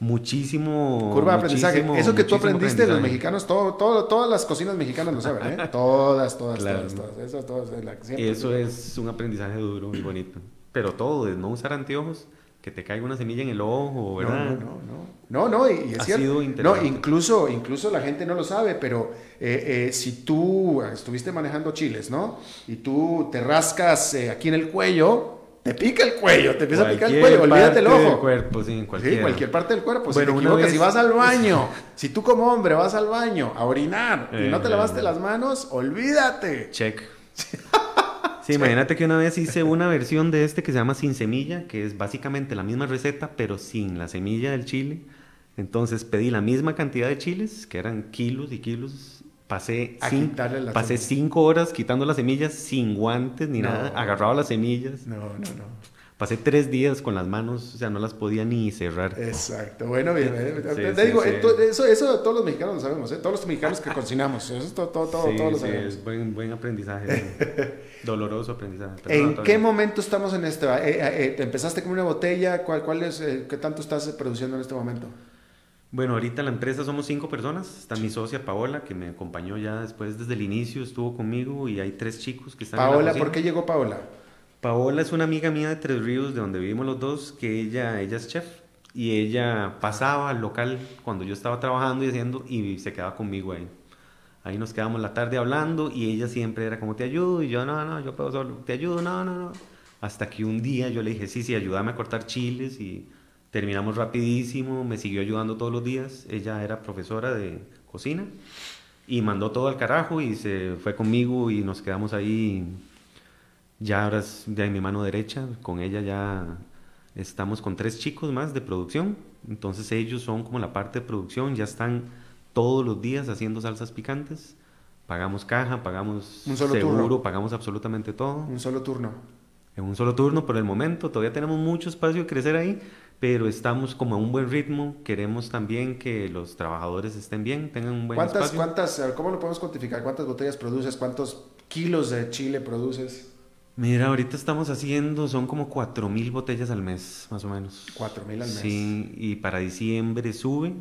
Speaker 5: muchísimo.
Speaker 2: Curva de aprendizaje. Eso que tú aprendiste de los mexicanos, todo, todo, todas las cocinas mexicanas lo saben, ¿eh? Todas, todas,
Speaker 5: Claro.
Speaker 2: todas, todas. Eso, todas, la- siempre-
Speaker 5: Eso es un aprendizaje duro y bonito. Pero todo, de no usar anteojos, que te caiga una semilla en el ojo,
Speaker 2: No,
Speaker 5: ¿verdad?
Speaker 2: no, no, no. No, no, y, es
Speaker 5: Ha
Speaker 2: cierto.
Speaker 5: sido
Speaker 2: no, incluso, incluso la gente no lo sabe, pero eh, eh, si tú estuviste manejando chiles, ¿no? Y tú te rascas eh, aquí en el cuello, te pica el cuello, te empieza a picar el
Speaker 5: Cualquier
Speaker 2: cuello, olvídate el
Speaker 5: parte del
Speaker 2: ojo.
Speaker 5: cuerpo, sí, cualquiera.
Speaker 2: cualquier parte del cuerpo.
Speaker 5: Bueno,
Speaker 2: si te equivocas,
Speaker 5: vez-
Speaker 2: si vas al baño, si tú como hombre vas al baño a orinar y no te
Speaker 5: Eh,
Speaker 2: lavaste
Speaker 5: eh.
Speaker 2: las manos, olvídate.
Speaker 5: Check. Sí, imagínate que una vez hice una versión de este que se llama sin semilla, que es básicamente la misma receta, pero sin la semilla del chile. Entonces pedí la misma cantidad de chiles, que eran kilos y kilos. Pasé,
Speaker 2: A
Speaker 5: cin-
Speaker 2: quitarle la
Speaker 5: pasé cinco horas quitando las semillas sin guantes ni
Speaker 2: No.
Speaker 5: nada, agarraba las semillas.
Speaker 2: No, no, no.
Speaker 5: Pasé tres días con las manos, o sea, no las podía ni cerrar.
Speaker 2: Exacto. Bueno, bien. eh,
Speaker 5: Sí,
Speaker 2: te
Speaker 5: sí,
Speaker 2: digo,
Speaker 5: sí.
Speaker 2: eh, eso, eso todos los mexicanos lo sabemos, ¿eh? Todos los mexicanos que cocinamos. Eso es todo, todo, todo,
Speaker 5: Sí,
Speaker 2: todos lo
Speaker 5: sí,
Speaker 2: sabemos.
Speaker 5: es buen, buen aprendizaje. Doloroso aprendizaje.
Speaker 2: ¿En
Speaker 5: no,
Speaker 2: qué
Speaker 5: momento?
Speaker 2: estamos en este? Eh, eh, eh, ¿Empezaste con una botella? ¿Cuál, cuál es, eh, ¿Qué tanto estás produciendo en este momento?
Speaker 5: Bueno, ahorita la empresa somos cinco personas. Está mi socia Paola, que me acompañó ya después desde el inicio, estuvo conmigo y hay tres chicos que están en la
Speaker 2: Paola. ¿por qué llegó Paola?
Speaker 5: Paola es una amiga mía de Tres Ríos, de donde vivimos los dos, que ella, ella es chef. y ella pasaba al local cuando yo estaba trabajando y haciendo y se quedaba conmigo ahí. Ahí nos quedamos la tarde hablando y ella siempre era como, te ayudo, y yo, no, no, yo puedo solo, te ayudo, no, no, no. Hasta que un día yo le dije, sí, sí, ayúdame a cortar chiles y terminamos rapidísimo, me siguió ayudando todos los días. Ella era profesora de cocina y mandó todo al carajo y se fue conmigo y nos quedamos ahí. Ya ahora es ya en mi mano derecha, con ella ya estamos con tres chicos más de producción. Entonces ellos son como la parte de producción, ya están todos los días haciendo salsas picantes. Pagamos caja, pagamos
Speaker 2: Un solo
Speaker 5: seguro,
Speaker 2: turno.
Speaker 5: pagamos absolutamente todo.
Speaker 2: Un solo turno.
Speaker 5: En un solo turno por el momento, todavía tenemos mucho espacio de crecer ahí, pero estamos como a un buen ritmo. Queremos también que los trabajadores estén bien, tengan un buen
Speaker 2: ¿Cuántas,
Speaker 5: espacio.
Speaker 2: cuántas, cómo lo podemos cuantificar? ¿Cuántas botellas produces? ¿Cuántos kilos de chile produces?
Speaker 5: Mira, ahorita estamos haciendo, son como 4.000 botellas al mes, más o menos.
Speaker 2: 4.000 al mes.
Speaker 5: Sí, y para diciembre sube.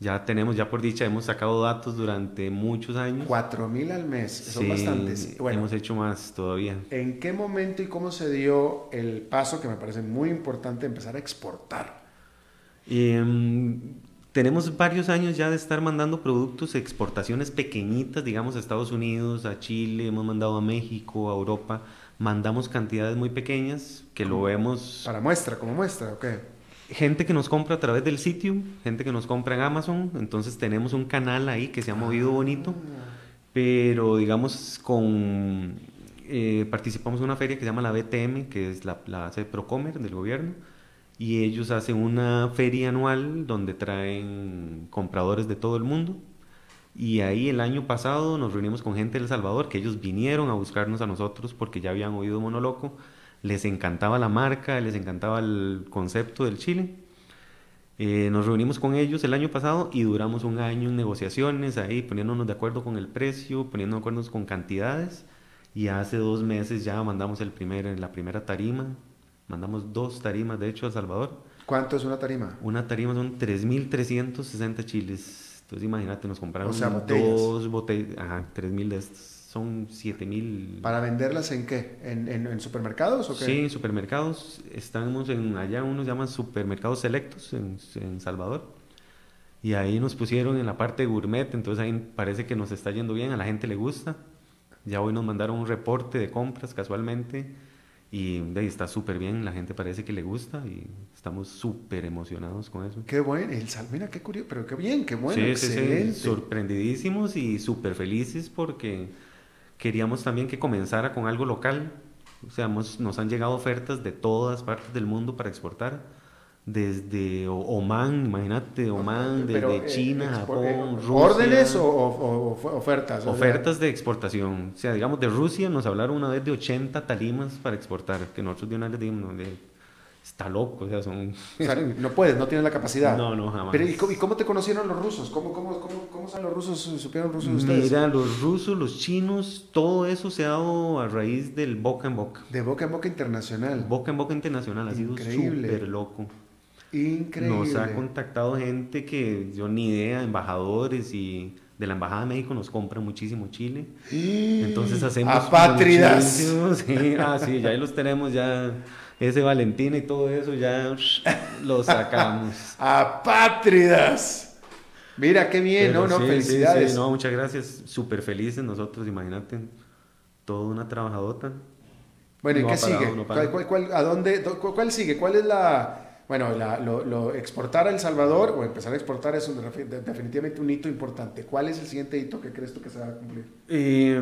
Speaker 5: Ya tenemos, ya por dicha, hemos sacado datos durante muchos años.
Speaker 2: 4 mil al mes, son
Speaker 5: Sí,
Speaker 2: bastantes. Bueno,
Speaker 5: hemos hecho más todavía.
Speaker 2: ¿en qué momento y cómo se dio el paso que me parece muy importante empezar a exportar?
Speaker 5: Em, tenemos varios años ya de estar mandando productos, exportaciones pequeñitas, digamos, a Estados Unidos, a Chile, hemos mandado a México, a Europa. Mandamos cantidades muy pequeñas que lo vemos.
Speaker 2: Para muestra, como muestra, ¿ok?
Speaker 5: Gente que nos compra a través del sitio, gente que nos compra en Amazon. Entonces tenemos un canal ahí que se ha movido bonito. Pero digamos, con eh, participamos en una feria que se llama la BTM, que es la, la hace Procomer del gobierno. Y ellos hacen una feria anual donde traen compradores de todo el mundo. Y ahí el año pasado nos reunimos con gente de El Salvador, que ellos vinieron a buscarnos a nosotros porque ya habían oído Monoloco. Les encantaba la marca, les encantaba el concepto del Chile. Eh, nos reunimos con ellos el año pasado y duramos un año en negociaciones ahí, poniéndonos de acuerdo con el precio, poniéndonos de acuerdo con cantidades. Y hace dos meses ya mandamos el primer, la primera tarima. Mandamos dos tarimas, de hecho, a Salvador.
Speaker 2: ¿Cuánto es una tarima?
Speaker 5: Una tarima son 3.360 chiles. Entonces imagínate, nos compraron
Speaker 2: O sea, botellas.
Speaker 5: dos botellas. Ajá, 3.000 de estos. Son 7.000.
Speaker 2: ¿Para venderlas en qué? ¿En, en, en supermercados o qué?
Speaker 5: Sí, en supermercados. Estamos en allá, unos llaman supermercados selectos en, en Salvador. Y ahí nos pusieron en la parte gourmet, entonces ahí parece que nos está yendo bien, a la gente le gusta. Ya hoy nos mandaron un reporte de compras casualmente y de ahí está súper bien, la gente parece que le gusta y estamos súper emocionados con eso.
Speaker 2: Qué bueno, el sal, mira qué curioso, pero qué bien, qué bueno,
Speaker 5: sí, sí, sí,
Speaker 2: excelente.
Speaker 5: sorprendidísimos y súper felices porque queríamos también que comenzara con algo local. O sea, hemos- nos han llegado ofertas de todas partes del mundo para exportar. Desde Oman, imagínate, Oman, desde
Speaker 2: Pero, eh,
Speaker 5: China, Japón,
Speaker 2: eh,
Speaker 5: Rusia.
Speaker 2: ¿Órdenes o, o- o- ofertas? O sea,
Speaker 5: Ofertas de exportación. O sea, digamos, de Rusia nos hablaron una vez de 80 tarimas para exportar. Que nosotros de una vez dijimos, "No, de- está loco, o sea, son...
Speaker 2: o sea, no puedes, no tienes la capacidad.
Speaker 5: No, no, jamás.
Speaker 2: Pero ¿y cómo, y cómo te conocieron los rusos? ¿Cómo, cómo, cómo, cómo saben los rusos, supieron rusos ustedes?
Speaker 5: Mira, los rusos, los chinos, todo eso se ha dado a raíz del boca en boca.
Speaker 2: De boca en boca internacional.
Speaker 5: Boca en boca internacional, ha sido
Speaker 2: Increíble.
Speaker 5: súper loco.
Speaker 2: Increíble.
Speaker 5: Nos ha contactado gente que yo ni idea, embajadores y de la Embajada de México nos compran muchísimo chile. Entonces hacemos...
Speaker 2: Apátridas.
Speaker 5: Sí, ah, sí, ya ahí los tenemos, ya ese Valentina y todo eso, ya lo sacamos.
Speaker 2: Apátridas. Mira, qué bien,
Speaker 5: Pero
Speaker 2: ¿no? no
Speaker 5: sí,
Speaker 2: Felicidades.
Speaker 5: sí, no, muchas gracias, súper felices nosotros, imagínate, toda una trabajadota.
Speaker 2: Bueno, ¿y
Speaker 5: No
Speaker 2: qué
Speaker 5: parado,
Speaker 2: sigue?
Speaker 5: no para.
Speaker 2: ¿Cuál, cuál- cuál- a dónde, ¿Cuál sigue? ¿Cuál es la... Bueno, la- lo, lo- exportar a El Salvador o empezar a exportar es un- de- definitivamente un hito importante. ¿Cuál es el siguiente hito que crees tú que se va a cumplir?
Speaker 5: Eh,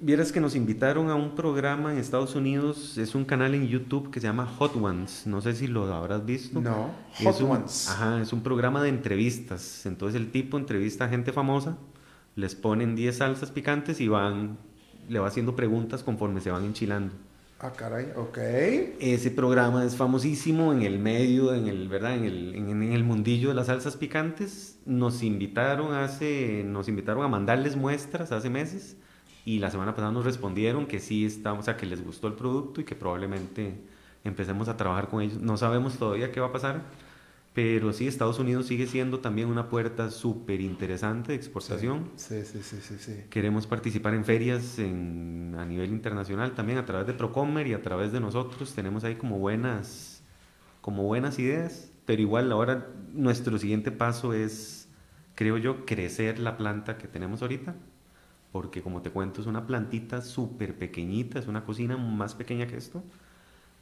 Speaker 5: Vieras que nos invitaron a un programa en Estados Unidos, es un canal en YouTube que se llama Hot Ones, no sé si lo habrás visto.
Speaker 2: No,
Speaker 5: Es
Speaker 2: Hot
Speaker 5: un-
Speaker 2: Ones.
Speaker 5: Ajá, es un programa de entrevistas, entonces el tipo entrevista a gente famosa, les ponen 10 salsas picantes y van, le va haciendo preguntas conforme se van enchilando.
Speaker 2: Ah, caray, ok.
Speaker 5: Ese programa es famosísimo en el medio, en el, ¿verdad? En el, en, en el mundillo de las salsas picantes. Nos invitaron hace, nos invitaron a mandarles muestras hace meses y la semana pasada nos respondieron que sí estamos, o sea, que les gustó el producto y que probablemente empecemos a trabajar con ellos. No sabemos todavía qué va a pasar, pero sí, Estados Unidos sigue siendo también una puerta súper interesante de exportación.
Speaker 2: Sí, sí, sí, sí, sí.
Speaker 5: Queremos participar en ferias en- a nivel internacional también a través de Procomer y a través de nosotros. Tenemos ahí como buenas como buenas ideas, pero igual ahora nuestro siguiente paso es, creo yo, crecer la planta que tenemos ahorita, porque como te cuento es una plantita súper pequeñita, es una cocina más pequeña que esto,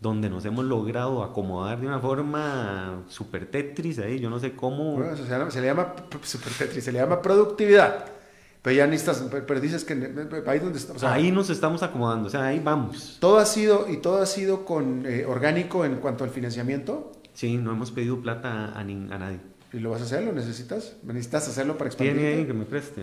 Speaker 5: donde nos hemos logrado acomodar de una forma super Tetris ahí, yo no sé cómo...
Speaker 2: Bueno, se, llama, se, le llama super Tetris, se le llama productividad. Pero ya necesitas, pero dices que ahí donde
Speaker 5: o sea, ahí nos estamos acomodando, o sea, ahí vamos.
Speaker 2: Todo ha sido y todo ha sido con eh, orgánico en cuanto al financiamiento.
Speaker 5: Sí, no hemos pedido plata a, a nadie.
Speaker 2: ¿Y lo vas a hacer? ¿Lo necesitas? ¿Necesitas hacerlo para expandir?
Speaker 5: Tiene ahí que me preste.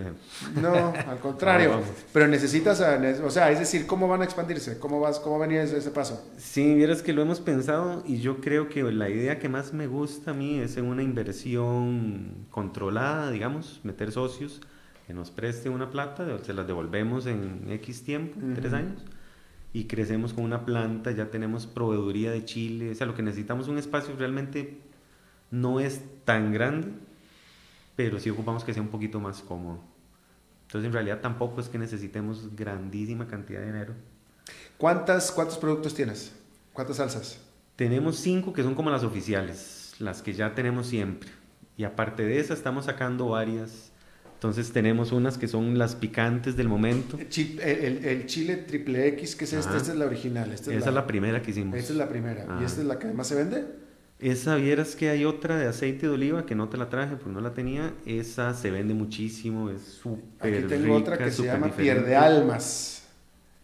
Speaker 2: No, al contrario. Pero necesitas, o sea, es decir, ¿cómo van a expandirse? ¿Cómo, vas, cómo venía ese, ese paso?
Speaker 5: Sí, vieras que lo hemos pensado y yo creo que la idea que más me gusta a mí es en una inversión controlada, digamos, meter socios que nos preste una plata, se las devolvemos en X tiempo, tres años, y crecemos con una planta, ya tenemos proveeduría de Chile, o sea, lo que necesitamos un espacio realmente no es tan grande, pero sí ocupamos que sea un poquito más cómodo. Entonces, en realidad tampoco es que necesitemos grandísima cantidad de dinero.
Speaker 2: ¿Cuántas, ¿Cuántos productos tienes? ¿Cuántas salsas?
Speaker 5: Tenemos cinco que son como las oficiales, las que ya tenemos siempre. Y aparte de esas, estamos sacando varias entonces tenemos unas que son las picantes del momento.
Speaker 2: El, chile triple X, que es este, esta es la original.
Speaker 5: Esta es, la, primera que hicimos.
Speaker 2: Esta es la primera. ¿Y esta es la que más se vende?
Speaker 5: Esa, vieras que hay otra de aceite de oliva que no te la traje porque no la tenía. Esa se vende muchísimo, es súper
Speaker 2: Aquí tengo otra que se llama Pierde Almas.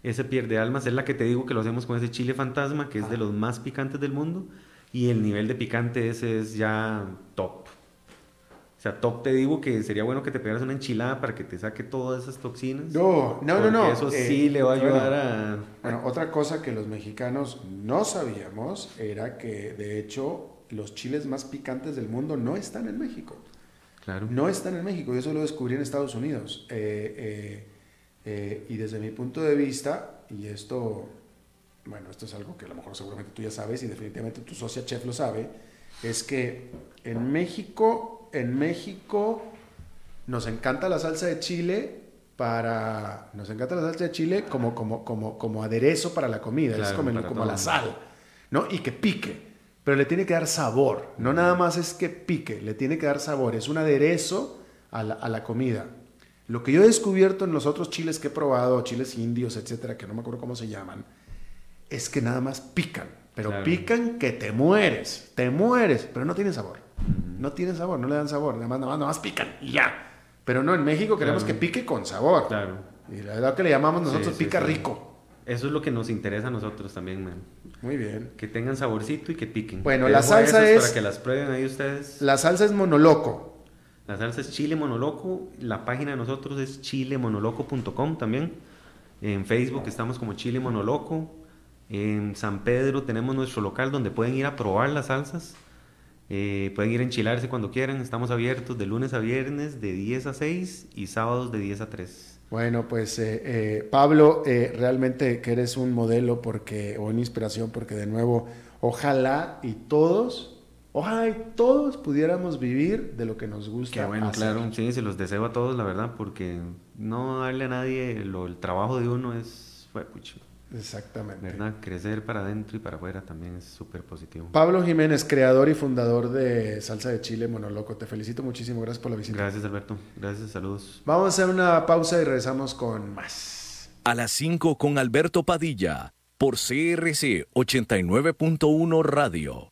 Speaker 5: Ese Pierde Almas es la que te digo que lo hacemos con ese chile fantasma, que es de los más picantes del mundo. Y el nivel de picante ese es ya top. O sea, top te digo que sería bueno que te pegaras una enchilada para que te saque todas esas toxinas.
Speaker 2: No, no, no, no.
Speaker 5: Eso sí eh, le va a ayudar a...
Speaker 2: Bueno, otra cosa que los mexicanos no sabíamos era que de hecho los chiles más picantes del mundo no están en México.
Speaker 5: Claro.
Speaker 2: No están en México, yo eso lo descubrí en Estados Unidos. Eh, eh, y desde mi punto de vista, y esto, bueno, esto es algo que a lo mejor seguramente tú ya sabes y definitivamente tu socia chef lo sabe, es que en México en México nos encanta la salsa de chile para nos encanta la salsa de chile como como como como aderezo para la comida, es como, como la sal, ¿no? Y que pique, pero le tiene que dar sabor, no nada más es que pique, le tiene que dar sabor, es un aderezo a la, a la comida. Lo que yo he descubierto en los otros chiles que he probado, chiles indios, etcétera, que no me acuerdo cómo se llaman, es que nada más pican, pero pican que te mueres, te mueres, pero no tienen sabor. No tiene sabor, no le dan sabor, nada más, nada más, nada más pican y ya. Pero no, en México queremos que pique con sabor.
Speaker 5: Claro.
Speaker 2: Y la verdad que le llamamos nosotros pica rico.
Speaker 5: Eso es lo que nos interesa a nosotros también, man.
Speaker 2: Muy bien.
Speaker 5: Que tengan saborcito y que piquen.
Speaker 2: Bueno, la salsa es...
Speaker 5: Para que las prueben ahí ustedes.
Speaker 2: La salsa es monoloco.
Speaker 5: La salsa es chile monoloco. La página de nosotros es chilemonoloco.com también. En Facebook estamos como chile monoloco. En San Pedro tenemos nuestro local donde pueden ir a probar las salsas. Eh, pueden ir a enchilarse cuando quieran. Estamos abiertos de lunes a viernes de 10 a 6 y sábados de 10 a 3.
Speaker 2: Bueno, pues eh, eh, Pablo, realmente que eres un modelo porque, o una inspiración porque de nuevo, ojalá y todos, ojalá y todos pudiéramos vivir de lo que nos gusta.
Speaker 5: Qué bueno, claro, sí, se los deseo a todos, la verdad, porque no darle a nadie el trabajo de uno es, fue pucho.
Speaker 2: Exactamente.
Speaker 5: ¿Verdad? Crecer para adentro y para afuera también es súper positivo.
Speaker 2: Pablo Jiménez, creador y fundador de Salsa de Chile Monoloco. Te felicito muchísimo. Gracias por la visita.
Speaker 5: Gracias, Alberto. Gracias, saludos.
Speaker 2: Vamos a hacer una pausa y regresamos con más.
Speaker 1: A las 5 con Alberto Padilla, por CRC 89.1 Radio.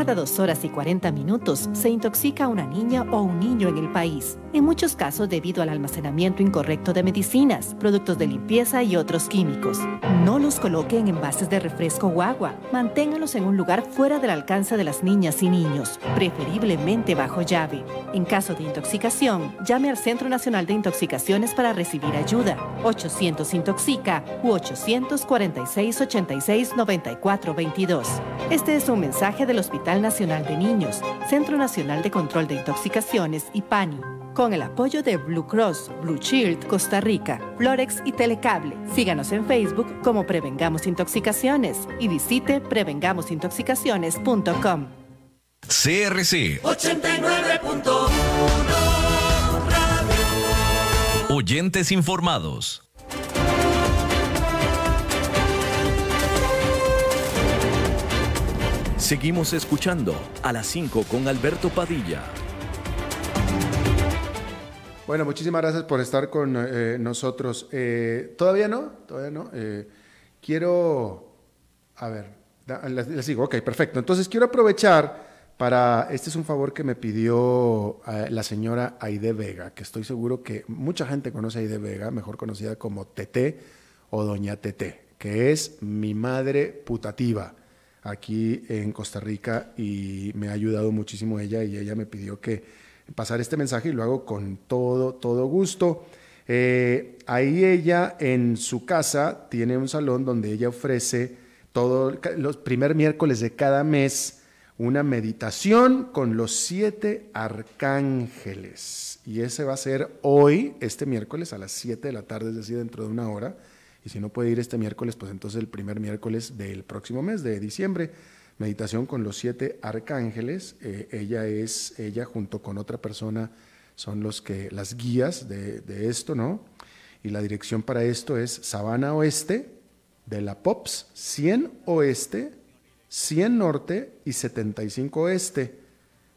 Speaker 4: Cada dos horas y 40 minutos se intoxica una niña o un niño en el país, en muchos casos debido al almacenamiento incorrecto de medicinas, productos de limpieza y otros químicos. No los coloque en envases de refresco o agua. Manténgalos en un lugar fuera del alcance de las niñas y niños, preferiblemente bajo llave. En caso de intoxicación, llame al Centro Nacional de Intoxicaciones para recibir ayuda. 800 Intoxica u 846 86 94 22. Este es un mensaje del Hospital Nacional de Niños, Centro Nacional de Control de Intoxicaciones y PANI, con el apoyo de Blue Cross, Blue Shield, Costa Rica, Florex y Telecable. Síganos en Facebook como Prevengamos Intoxicaciones y visite prevengamosintoxicaciones.com.
Speaker 1: CRC 89.1 Oyentes informados. Seguimos escuchando a las 5 con Alberto Padilla.
Speaker 2: Bueno, muchísimas gracias por estar con eh, nosotros. Eh, todavía no, todavía no. Eh, quiero, a ver, les digo, ok, perfecto. Entonces quiero aprovechar para, este es un favor que me pidió la señora Aide Vega, que estoy seguro que mucha gente conoce a Aide Vega, mejor conocida como Tete o Doña Tete, que es mi madre putativa aquí en Costa Rica y me ha ayudado muchísimo ella y ella me pidió que pasar este mensaje y lo hago con todo, todo gusto. Eh, ahí ella en su casa tiene un salón donde ella ofrece todos los primer miércoles de cada mes una meditación con los siete arcángeles. Y ese va a ser hoy, este miércoles a las 7 de la tarde, es decir, dentro de una hora. Y si no puede ir este miércoles, pues entonces el primer miércoles del próximo mes, de diciembre, meditación con los siete arcángeles. Eh, ella es, ella junto con otra persona son los que, las guías de, de esto, ¿no? Y la dirección para esto es Sabana Oeste, de la POPS, 100 Oeste, 100 Norte y 75 Oeste.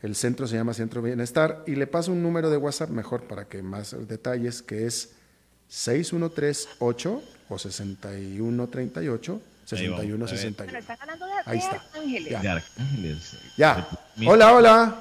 Speaker 2: El centro se llama Centro Bienestar y le paso un número de WhatsApp mejor para que más detalles, que es 6138 o 6138 6161. Ahí está. Ya. Ya. Hola, hola.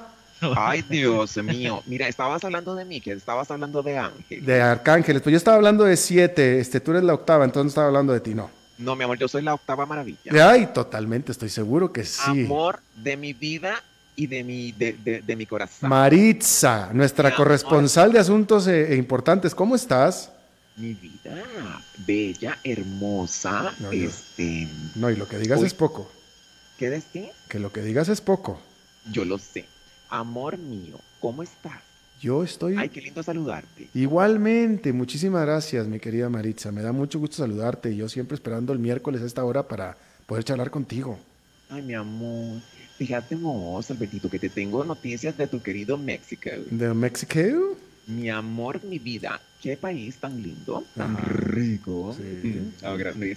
Speaker 6: Ay, Dios mío. Mira, estabas hablando de mí, que estabas hablando de ángeles.
Speaker 2: De arcángeles. Pues yo estaba hablando de siete. Este, tú eres la octava, entonces estaba hablando de ti, no.
Speaker 6: No, mi amor, yo soy la octava maravilla.
Speaker 2: Ay, totalmente, estoy seguro que sí.
Speaker 6: Amor de mi vida y de mi, de, de, mi corazón.
Speaker 2: Maritza, nuestra corresponsal de asuntos eh, importantes, ¿cómo estás?
Speaker 6: Mi vida bella, hermosa. No, este.
Speaker 2: No, y lo que digas es poco.
Speaker 6: ¿Qué decís?
Speaker 2: Que lo que digas es poco.
Speaker 6: Yo lo sé. Amor mío, ¿cómo estás?
Speaker 2: Yo estoy.
Speaker 6: Ay, qué lindo saludarte.
Speaker 2: Igualmente, muchísimas gracias, mi querida Maritza. Me da mucho gusto saludarte. Yo siempre esperando el miércoles a esta hora para poder charlar contigo.
Speaker 6: Ay, mi amor. Fíjate vos, Albertito, que te tengo noticias de tu querido México.
Speaker 2: ¿De México?
Speaker 6: Mi amor, mi vida, qué país tan lindo, tan rico, sí.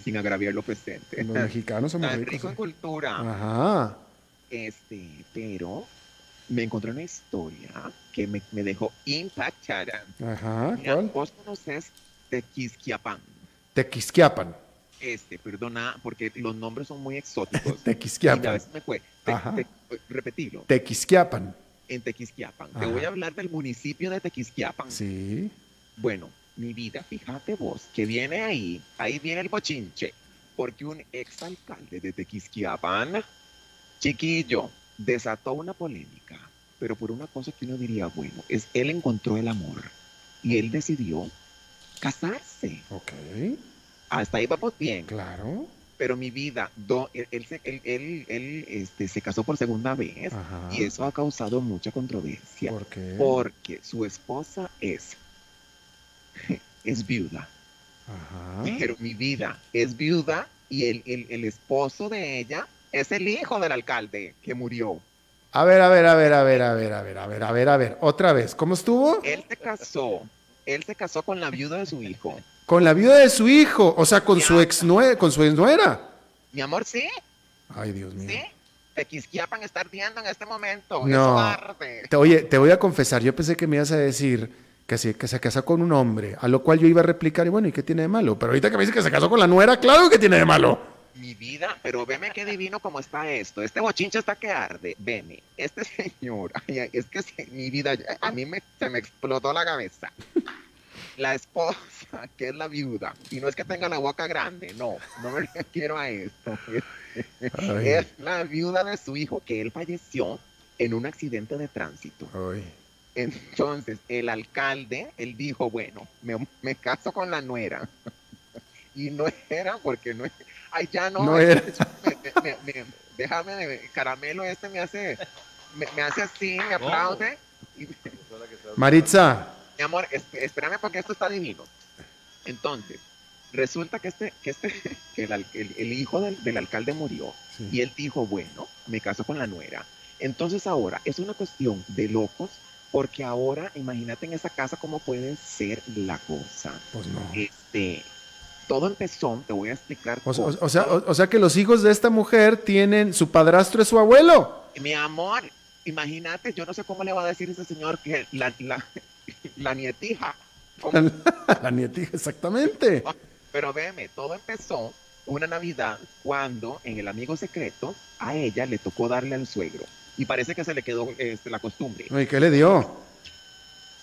Speaker 6: sin agraviar lo presente.
Speaker 2: Los mexicanos somos
Speaker 6: tan rico en cultura.
Speaker 2: Ajá.
Speaker 6: Este, pero me encontré una historia que me, me dejó impactada.
Speaker 2: Ajá, ¿cuál?
Speaker 6: Vos conoces Tequisquiapan.
Speaker 2: Tequisquiapan.
Speaker 6: Este, perdona, porque los nombres son muy exóticos.
Speaker 2: Tequisquiapan.
Speaker 6: Y a veces me fue. Te, te, repetirlo.
Speaker 2: Tequisquiapan
Speaker 6: en Tequisquiapan. Te voy a hablar del municipio de Tequisquiapan.
Speaker 2: Sí.
Speaker 6: Bueno, mi vida, fíjate vos, que viene ahí, ahí viene el bochinche, porque un exalcalde de Tequisquiapan, chiquillo, desató una polémica, pero por una cosa que uno diría, bueno, es él encontró el amor y él decidió casarse.
Speaker 2: Ok.
Speaker 6: Hasta ahí vamos bien.
Speaker 2: Claro
Speaker 6: pero mi vida, él, él, este, se casó por segunda vez y eso ha causado mucha controversia.
Speaker 2: ¿Por qué?
Speaker 6: Porque su esposa es, es viuda.
Speaker 2: Ajá.
Speaker 6: Pero mi vida es viuda y el, el, esposo de ella es el hijo del alcalde que murió.
Speaker 2: A ver, a ver, a ver, a ver, a ver, a ver, a ver, a ver, a ver, otra vez, ¿cómo estuvo?
Speaker 6: Él se casó, él se casó con la viuda de su hijo.
Speaker 2: Con la viuda de su hijo, o sea, con su ex con su ex nuera.
Speaker 6: Mi amor, sí.
Speaker 2: Ay, Dios mío.
Speaker 6: Sí. Tequisquiapan está ardiendo en este momento.
Speaker 2: No. Te, oye, te voy a confesar, yo pensé que me ibas a decir que, sí, que se casó con un hombre, a lo cual yo iba a replicar, y bueno, ¿y qué tiene de malo? Pero ahorita que me dice que se casó con la nuera, claro que tiene de malo.
Speaker 6: Mi vida, pero veme qué divino como está esto. Este bochinche está que arde. Veme, este señor, ay, ay, es que mi vida, a mí me, se me explotó la cabeza. La esposa, que es la viuda, y no es que tenga la boca grande, no, no me refiero a esto.
Speaker 2: Ay.
Speaker 6: Es la viuda de su hijo, que él falleció en un accidente de tránsito.
Speaker 2: Ay.
Speaker 6: Entonces, el alcalde, él dijo, bueno, me, me caso con la nuera. Y no era porque no Ay, ya no.
Speaker 2: No era.
Speaker 6: me- me- me- déjame, de- caramelo este me hace, me, me hace así, me aplaude. Y,
Speaker 2: Maritza,
Speaker 6: mi amor, es- espérame porque esto está divino. Entonces, resulta que este, que este, que el, al- el- el hijo del, del alcalde murió
Speaker 2: Sí.
Speaker 6: y él dijo, bueno, me caso con la nuera. Entonces ahora es una cuestión de locos porque ahora imagínate en esa casa cómo puede ser la cosa.
Speaker 2: pues no.
Speaker 6: Este, todo empezó, te voy a explicar.
Speaker 2: O, o- o sea, o, o sea que los hijos de esta mujer tienen, su padrastro es su abuelo.
Speaker 6: Mi amor, imagínate, yo no sé cómo le va a decir ese señor que la, la, la nietija.
Speaker 2: La nietija, exactamente.
Speaker 6: Pero véeme, todo empezó una Navidad cuando en el amigo secreto a ella le tocó darle al suegro. Y parece que se le quedó este, la costumbre,
Speaker 2: ¿Y qué le dio?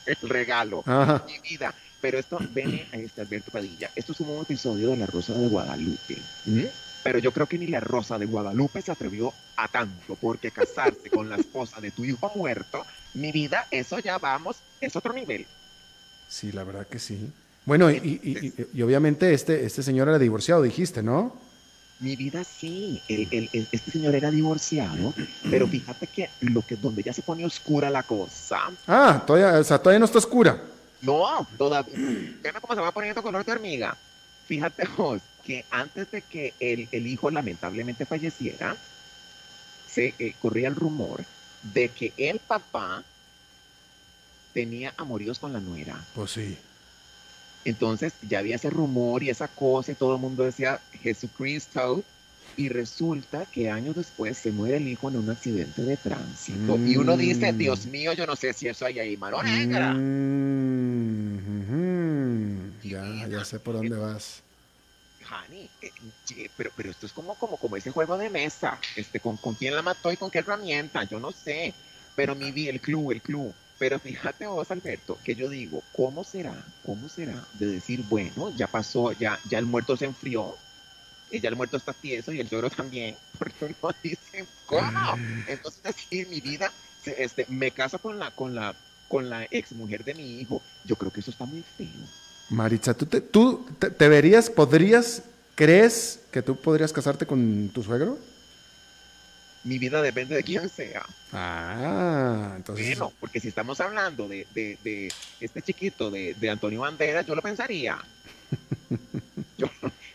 Speaker 6: el regalo.
Speaker 2: Ajá.
Speaker 6: Mi vida. Pero esto, veme a este Alberto Padilla. Esto es un nuevo episodio de La Rosa de Guadalupe. ¿Mm? Pero yo creo que ni la Rosa de Guadalupe se atrevió a tanto, porque casarse con la esposa de tu hijo muerto, mi vida, eso ya vamos, es otro nivel.
Speaker 2: Sí, la verdad que sí. Bueno, y, y- y- y obviamente este, este señor era divorciado, dijiste, ¿no?
Speaker 6: Mi vida sí, el- el- el- este señor era divorciado, pero fíjate que lo que donde ya se pone oscura la cosa.
Speaker 2: Ah, todavía, o sea, todavía no está oscura.
Speaker 6: No, todavía. Fíjate cómo se va poniendo color de hormiga. Fíjate vos que antes de que el, el hijo lamentablemente falleciera, se eh, corría el rumor de que el papá tenía amoríos con la nuera.
Speaker 2: Pues sí.
Speaker 6: Entonces ya había ese rumor y esa cosa y todo el mundo decía Jesucristo. Y resulta que años después se muere el hijo en un accidente de tránsito. Y uno dice,
Speaker 2: Mm.
Speaker 6: Dios mío, yo no sé si eso hay ahí mano negra.
Speaker 2: Mm, ujú. Ya, ya sé por dónde vas.
Speaker 6: Hani, eh, pero, pero esto es como, como, como ese juego de mesa. Este, con, con quién la mató y con qué herramienta, yo no sé. Pero mi vi el club, el club. Pero fíjate vos, Alberto, que yo digo, ¿cómo será? ¿Cómo será de decir, bueno, ya pasó, ya, ya el muerto se enfrió, y ya el muerto está tieso y el suegro también? Porque uno dice, ¿cómo? Entonces, así mi vida, este, me caso con la, con la, con la ex mujer de mi hijo. Yo creo que eso está muy feo.
Speaker 2: Maritza, ¿tú, te, tú te verías, podrías, crees que tú podrías casarte con tu suegro?
Speaker 6: Mi vida depende de quién sea.
Speaker 2: Ah, entonces.
Speaker 6: Bueno, porque si estamos hablando de, de- de este chiquito de, de Antonio Banderas, yo lo pensaría. Yo-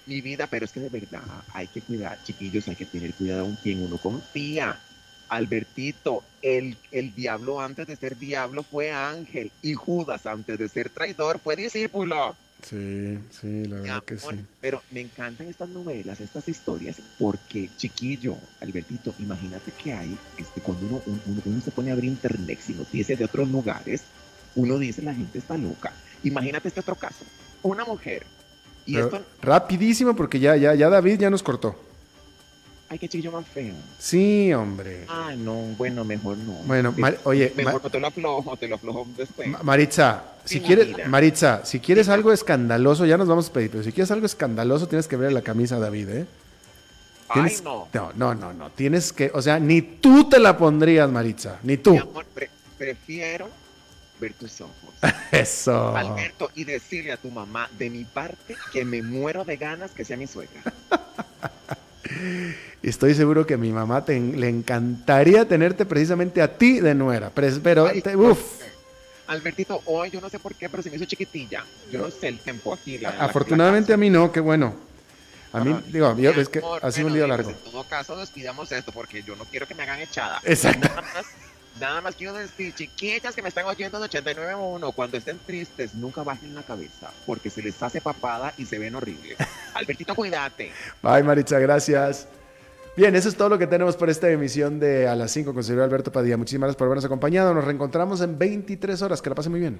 Speaker 6: mi vida, pero es que de verdad hay que cuidar, chiquillos, hay que tener cuidado en quien uno confía. Albertito, el, el diablo antes de ser diablo fue ángel y Judas antes de ser traidor fue discípulo.
Speaker 2: Sí, sí, la verdad que sí.
Speaker 6: Pero me encantan estas novelas, estas historias, porque chiquillo, Albertito, imagínate que hay, este, cuando uno, un- uno, uno se pone a abrir internet y noticias de otros lugares, uno dice la gente está loca. Imagínate este otro caso, una mujer. Y
Speaker 2: Pero
Speaker 6: esto,
Speaker 2: rapidísimo porque ya, ya, ya David ya nos cortó.
Speaker 6: Ay, qué chiquillo más feo.
Speaker 2: Sí, hombre.
Speaker 6: Ay, no, bueno, mejor no.
Speaker 2: Bueno, Mar- oye,
Speaker 6: mejor
Speaker 2: Ma-
Speaker 6: no te lo aflojo, te lo aflojo después.
Speaker 2: Ma- Maritza, si quieres. Maritza, si quieres algo escandaloso, ya nos vamos a pedir, pero si quieres algo escandaloso, tienes que ver la camisa a David, ¿eh?
Speaker 6: ay, no.
Speaker 2: No, no, no, no. Tienes que, o sea, ni tú te la pondrías, Maritza, ni tú.
Speaker 6: Mi amor, pre- prefiero ver tus ojos.
Speaker 2: Eso.
Speaker 6: Alberto, y decirle a tu mamá de mi parte que me muero de ganas que sea mi suegra.
Speaker 2: Estoy seguro que a mi mamá te- le encantaría tenerte precisamente a ti de nuera. Pero,
Speaker 6: Ay,
Speaker 2: te- uf,
Speaker 6: Albertito, hoy yo no sé por qué, pero se me hizo chiquitilla. Yo no sé el tiempo aquí. la- la-
Speaker 2: afortunadamente a mí no, qué bueno. A mí, digo, yo, es que
Speaker 6: amor,
Speaker 2: ha sido un
Speaker 6: pues,
Speaker 2: largo.
Speaker 6: En todo caso, despidamos esto porque yo no quiero que me hagan echada.
Speaker 2: Exacto.
Speaker 6: Nada más, quiero decir, chiquitas que me están oyendo de 89.1, cuando estén tristes, nunca bajen la cabeza porque se les hace papada y se ven horribles. Albertito, cuídate.
Speaker 2: Bye, Maritza, gracias. Bien, eso es todo lo que tenemos por esta emisión de A las 5 con señor Alberto Padilla. Muchísimas gracias por habernos acompañado. Nos reencontramos en 23 horas. Que la pasen muy bien.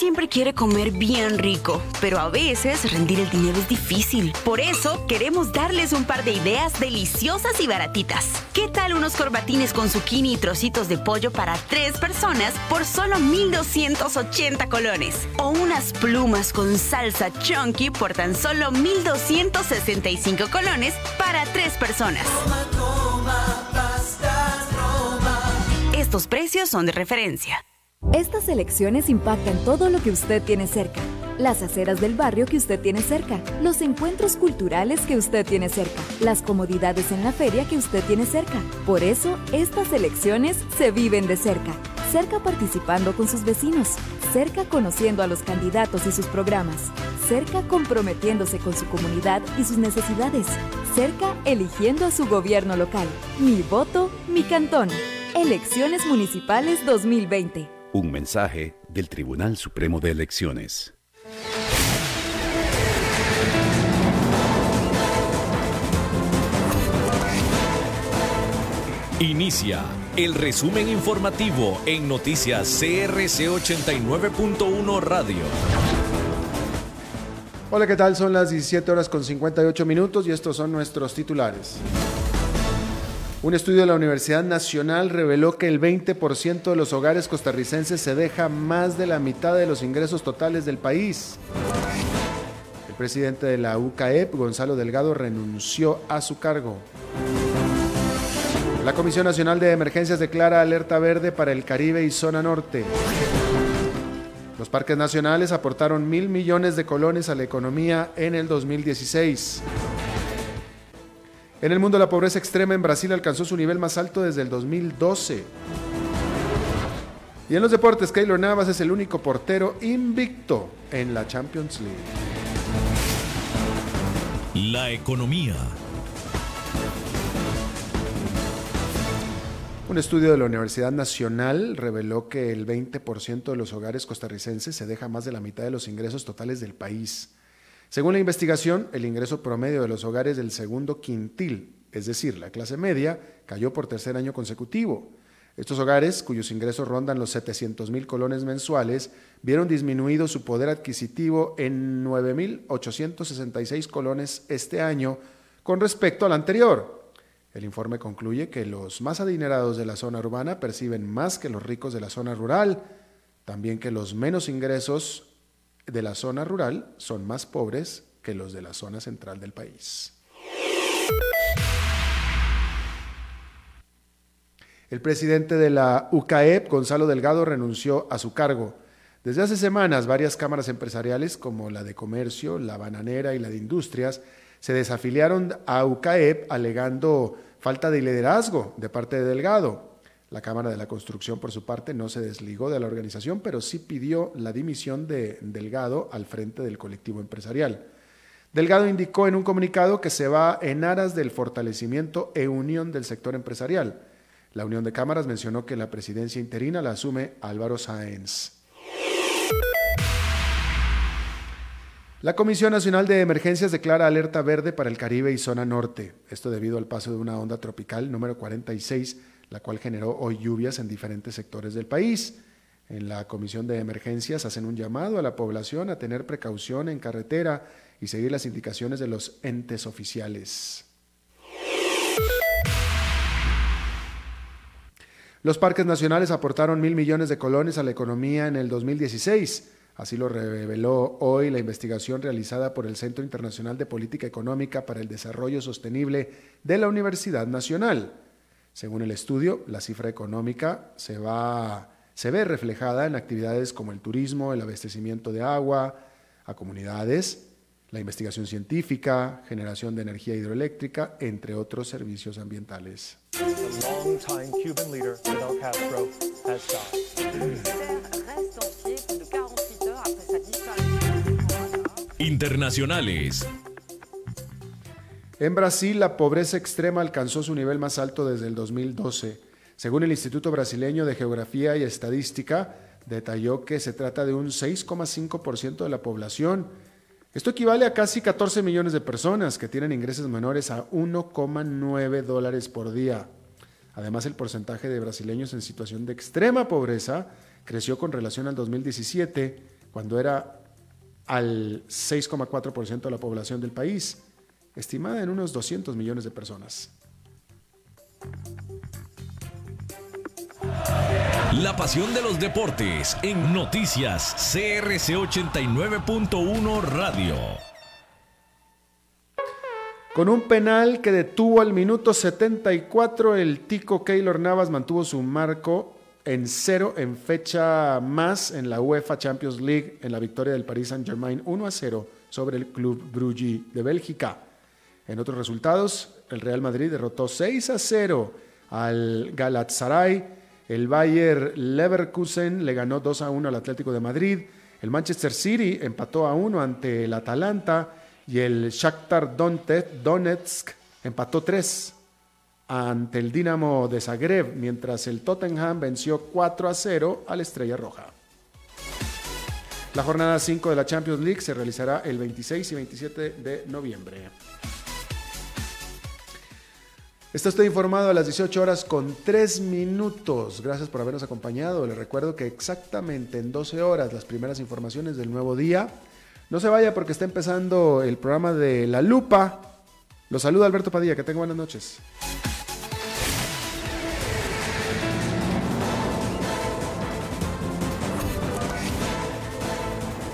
Speaker 7: Siempre quiere comer bien rico, pero a veces rendir el dinero es difícil. Por eso queremos darles un par de ideas deliciosas y baratitas. ¿Qué tal unos corbatines con zucchini y trocitos de pollo para tres personas por solo 1,280 colones? O unas plumas con salsa chunky por tan solo 1,265 colones para tres personas. Estos precios son de referencia.
Speaker 8: Estas elecciones impactan todo lo que usted tiene cerca. Las aceras del barrio que usted tiene cerca, los encuentros culturales que usted tiene cerca, las comodidades en la feria que usted tiene cerca. Por eso, estas elecciones se viven de cerca. Cerca participando con sus vecinos, cerca conociendo a los candidatos y sus programas, cerca comprometiéndose con su comunidad y sus necesidades, cerca eligiendo a su gobierno local. Mi voto, mi cantón. Elecciones Municipales 2020.
Speaker 9: Un mensaje del Tribunal Supremo de Elecciones.
Speaker 1: Inicia el resumen informativo en noticias CRC 89.1 Radio.
Speaker 2: Hola, ¿qué tal? Son las 17 horas con 58 minutos y estos son nuestros titulares. Un estudio de la Universidad Nacional reveló que el 20% de los hogares costarricenses se deja más de la mitad de los ingresos totales del país. El presidente de la UCAEP, Gonzalo Delgado, renunció a su cargo. La Comisión Nacional de Emergencias declara alerta verde para el Caribe y zona norte. Los parques nacionales aportaron mil millones de colones a la economía en el 2016. En el mundo la pobreza extrema en Brasil alcanzó su nivel más alto desde el 2012. Y en los deportes, Keylor Navas es el único portero invicto en la Champions League.
Speaker 1: La economía.
Speaker 2: Un estudio de la Universidad Nacional reveló que el 20% de los hogares costarricenses se deja más de la mitad de los ingresos totales del país. Según la investigación, el ingreso promedio de los hogares del segundo quintil, es decir, la clase media, cayó por tercer año consecutivo. Estos hogares, cuyos ingresos rondan los 700 mil colones mensuales, vieron disminuido su poder adquisitivo en 9.866 colones este año con respecto al anterior. El informe concluye que los más adinerados de la zona urbana perciben más que los ricos de la zona rural, también que los menos ingresos de la zona rural son más pobres que los de la zona central del país. El presidente de la UCAEP, Gonzalo Delgado, renunció a su cargo. Desde hace semanas, varias cámaras empresariales, como la de comercio, la bananera y la de industrias, se desafiliaron a UCAEP alegando falta de liderazgo de parte de Delgado. La Cámara de la Construcción, por su parte, no se desligó de la organización, pero sí pidió la dimisión de Delgado al frente del colectivo empresarial. Delgado indicó en un comunicado que se va en aras del fortalecimiento e unión del sector empresarial. La Unión de Cámaras mencionó que la presidencia interina la asume Álvaro Sáenz. La Comisión Nacional de Emergencias declara alerta verde para el Caribe y zona norte, esto debido al paso de una onda tropical número 46 la cual generó hoy lluvias en diferentes sectores del país. En la Comisión de Emergencias hacen un llamado a la población a tener precaución en carretera y seguir las indicaciones de los entes oficiales. Los parques nacionales aportaron mil millones de colones a la economía en el 2016. Así lo reveló hoy la investigación realizada por el Centro Internacional de Política Económica para el Desarrollo Sostenible de la Universidad Nacional. Según el estudio, la cifra económica se, va, se ve reflejada en actividades como el turismo, el abastecimiento de agua a comunidades, la investigación científica, generación de energía hidroeléctrica, entre otros servicios ambientales.
Speaker 1: Internacionales.
Speaker 2: En Brasil, la pobreza extrema alcanzó su nivel más alto desde el 2012. Según el Instituto Brasileño de Geografía y Estadística, detalló que se trata de un 6,5% de la población. Esto equivale a casi 14 millones de personas que tienen ingresos menores a 1,9 dólares por día. Además, el porcentaje de brasileños en situación de extrema pobreza creció con relación al 2017, cuando era al 6,4% de la población del país estimada en unos 200 millones de personas.
Speaker 1: La pasión de los deportes en noticias CRC 89.1 Radio.
Speaker 2: Con un penal que detuvo al minuto 74, el tico Keylor Navas mantuvo su marco en cero en fecha más en la UEFA Champions League en la victoria del Paris Saint-Germain 1 a 0 sobre el Club Brugge de Bélgica. En otros resultados, el Real Madrid derrotó 6 a 0 al Galatasaray, el Bayer Leverkusen le ganó 2 a 1 al Atlético de Madrid, el Manchester City empató a 1 ante el Atalanta y el Shakhtar Donetsk empató 3 ante el Dinamo de Zagreb, mientras el Tottenham venció 4 a 0 al Estrella Roja. La jornada 5 de la Champions League se realizará el 26 y 27 de noviembre. Está usted informado a las 18 horas con 3 minutos. Gracias por habernos acompañado. Le recuerdo que exactamente en 12 horas las primeras informaciones del nuevo día. No se vaya porque está empezando el programa de La Lupa. Los saluda Alberto Padilla. Que tenga buenas noches.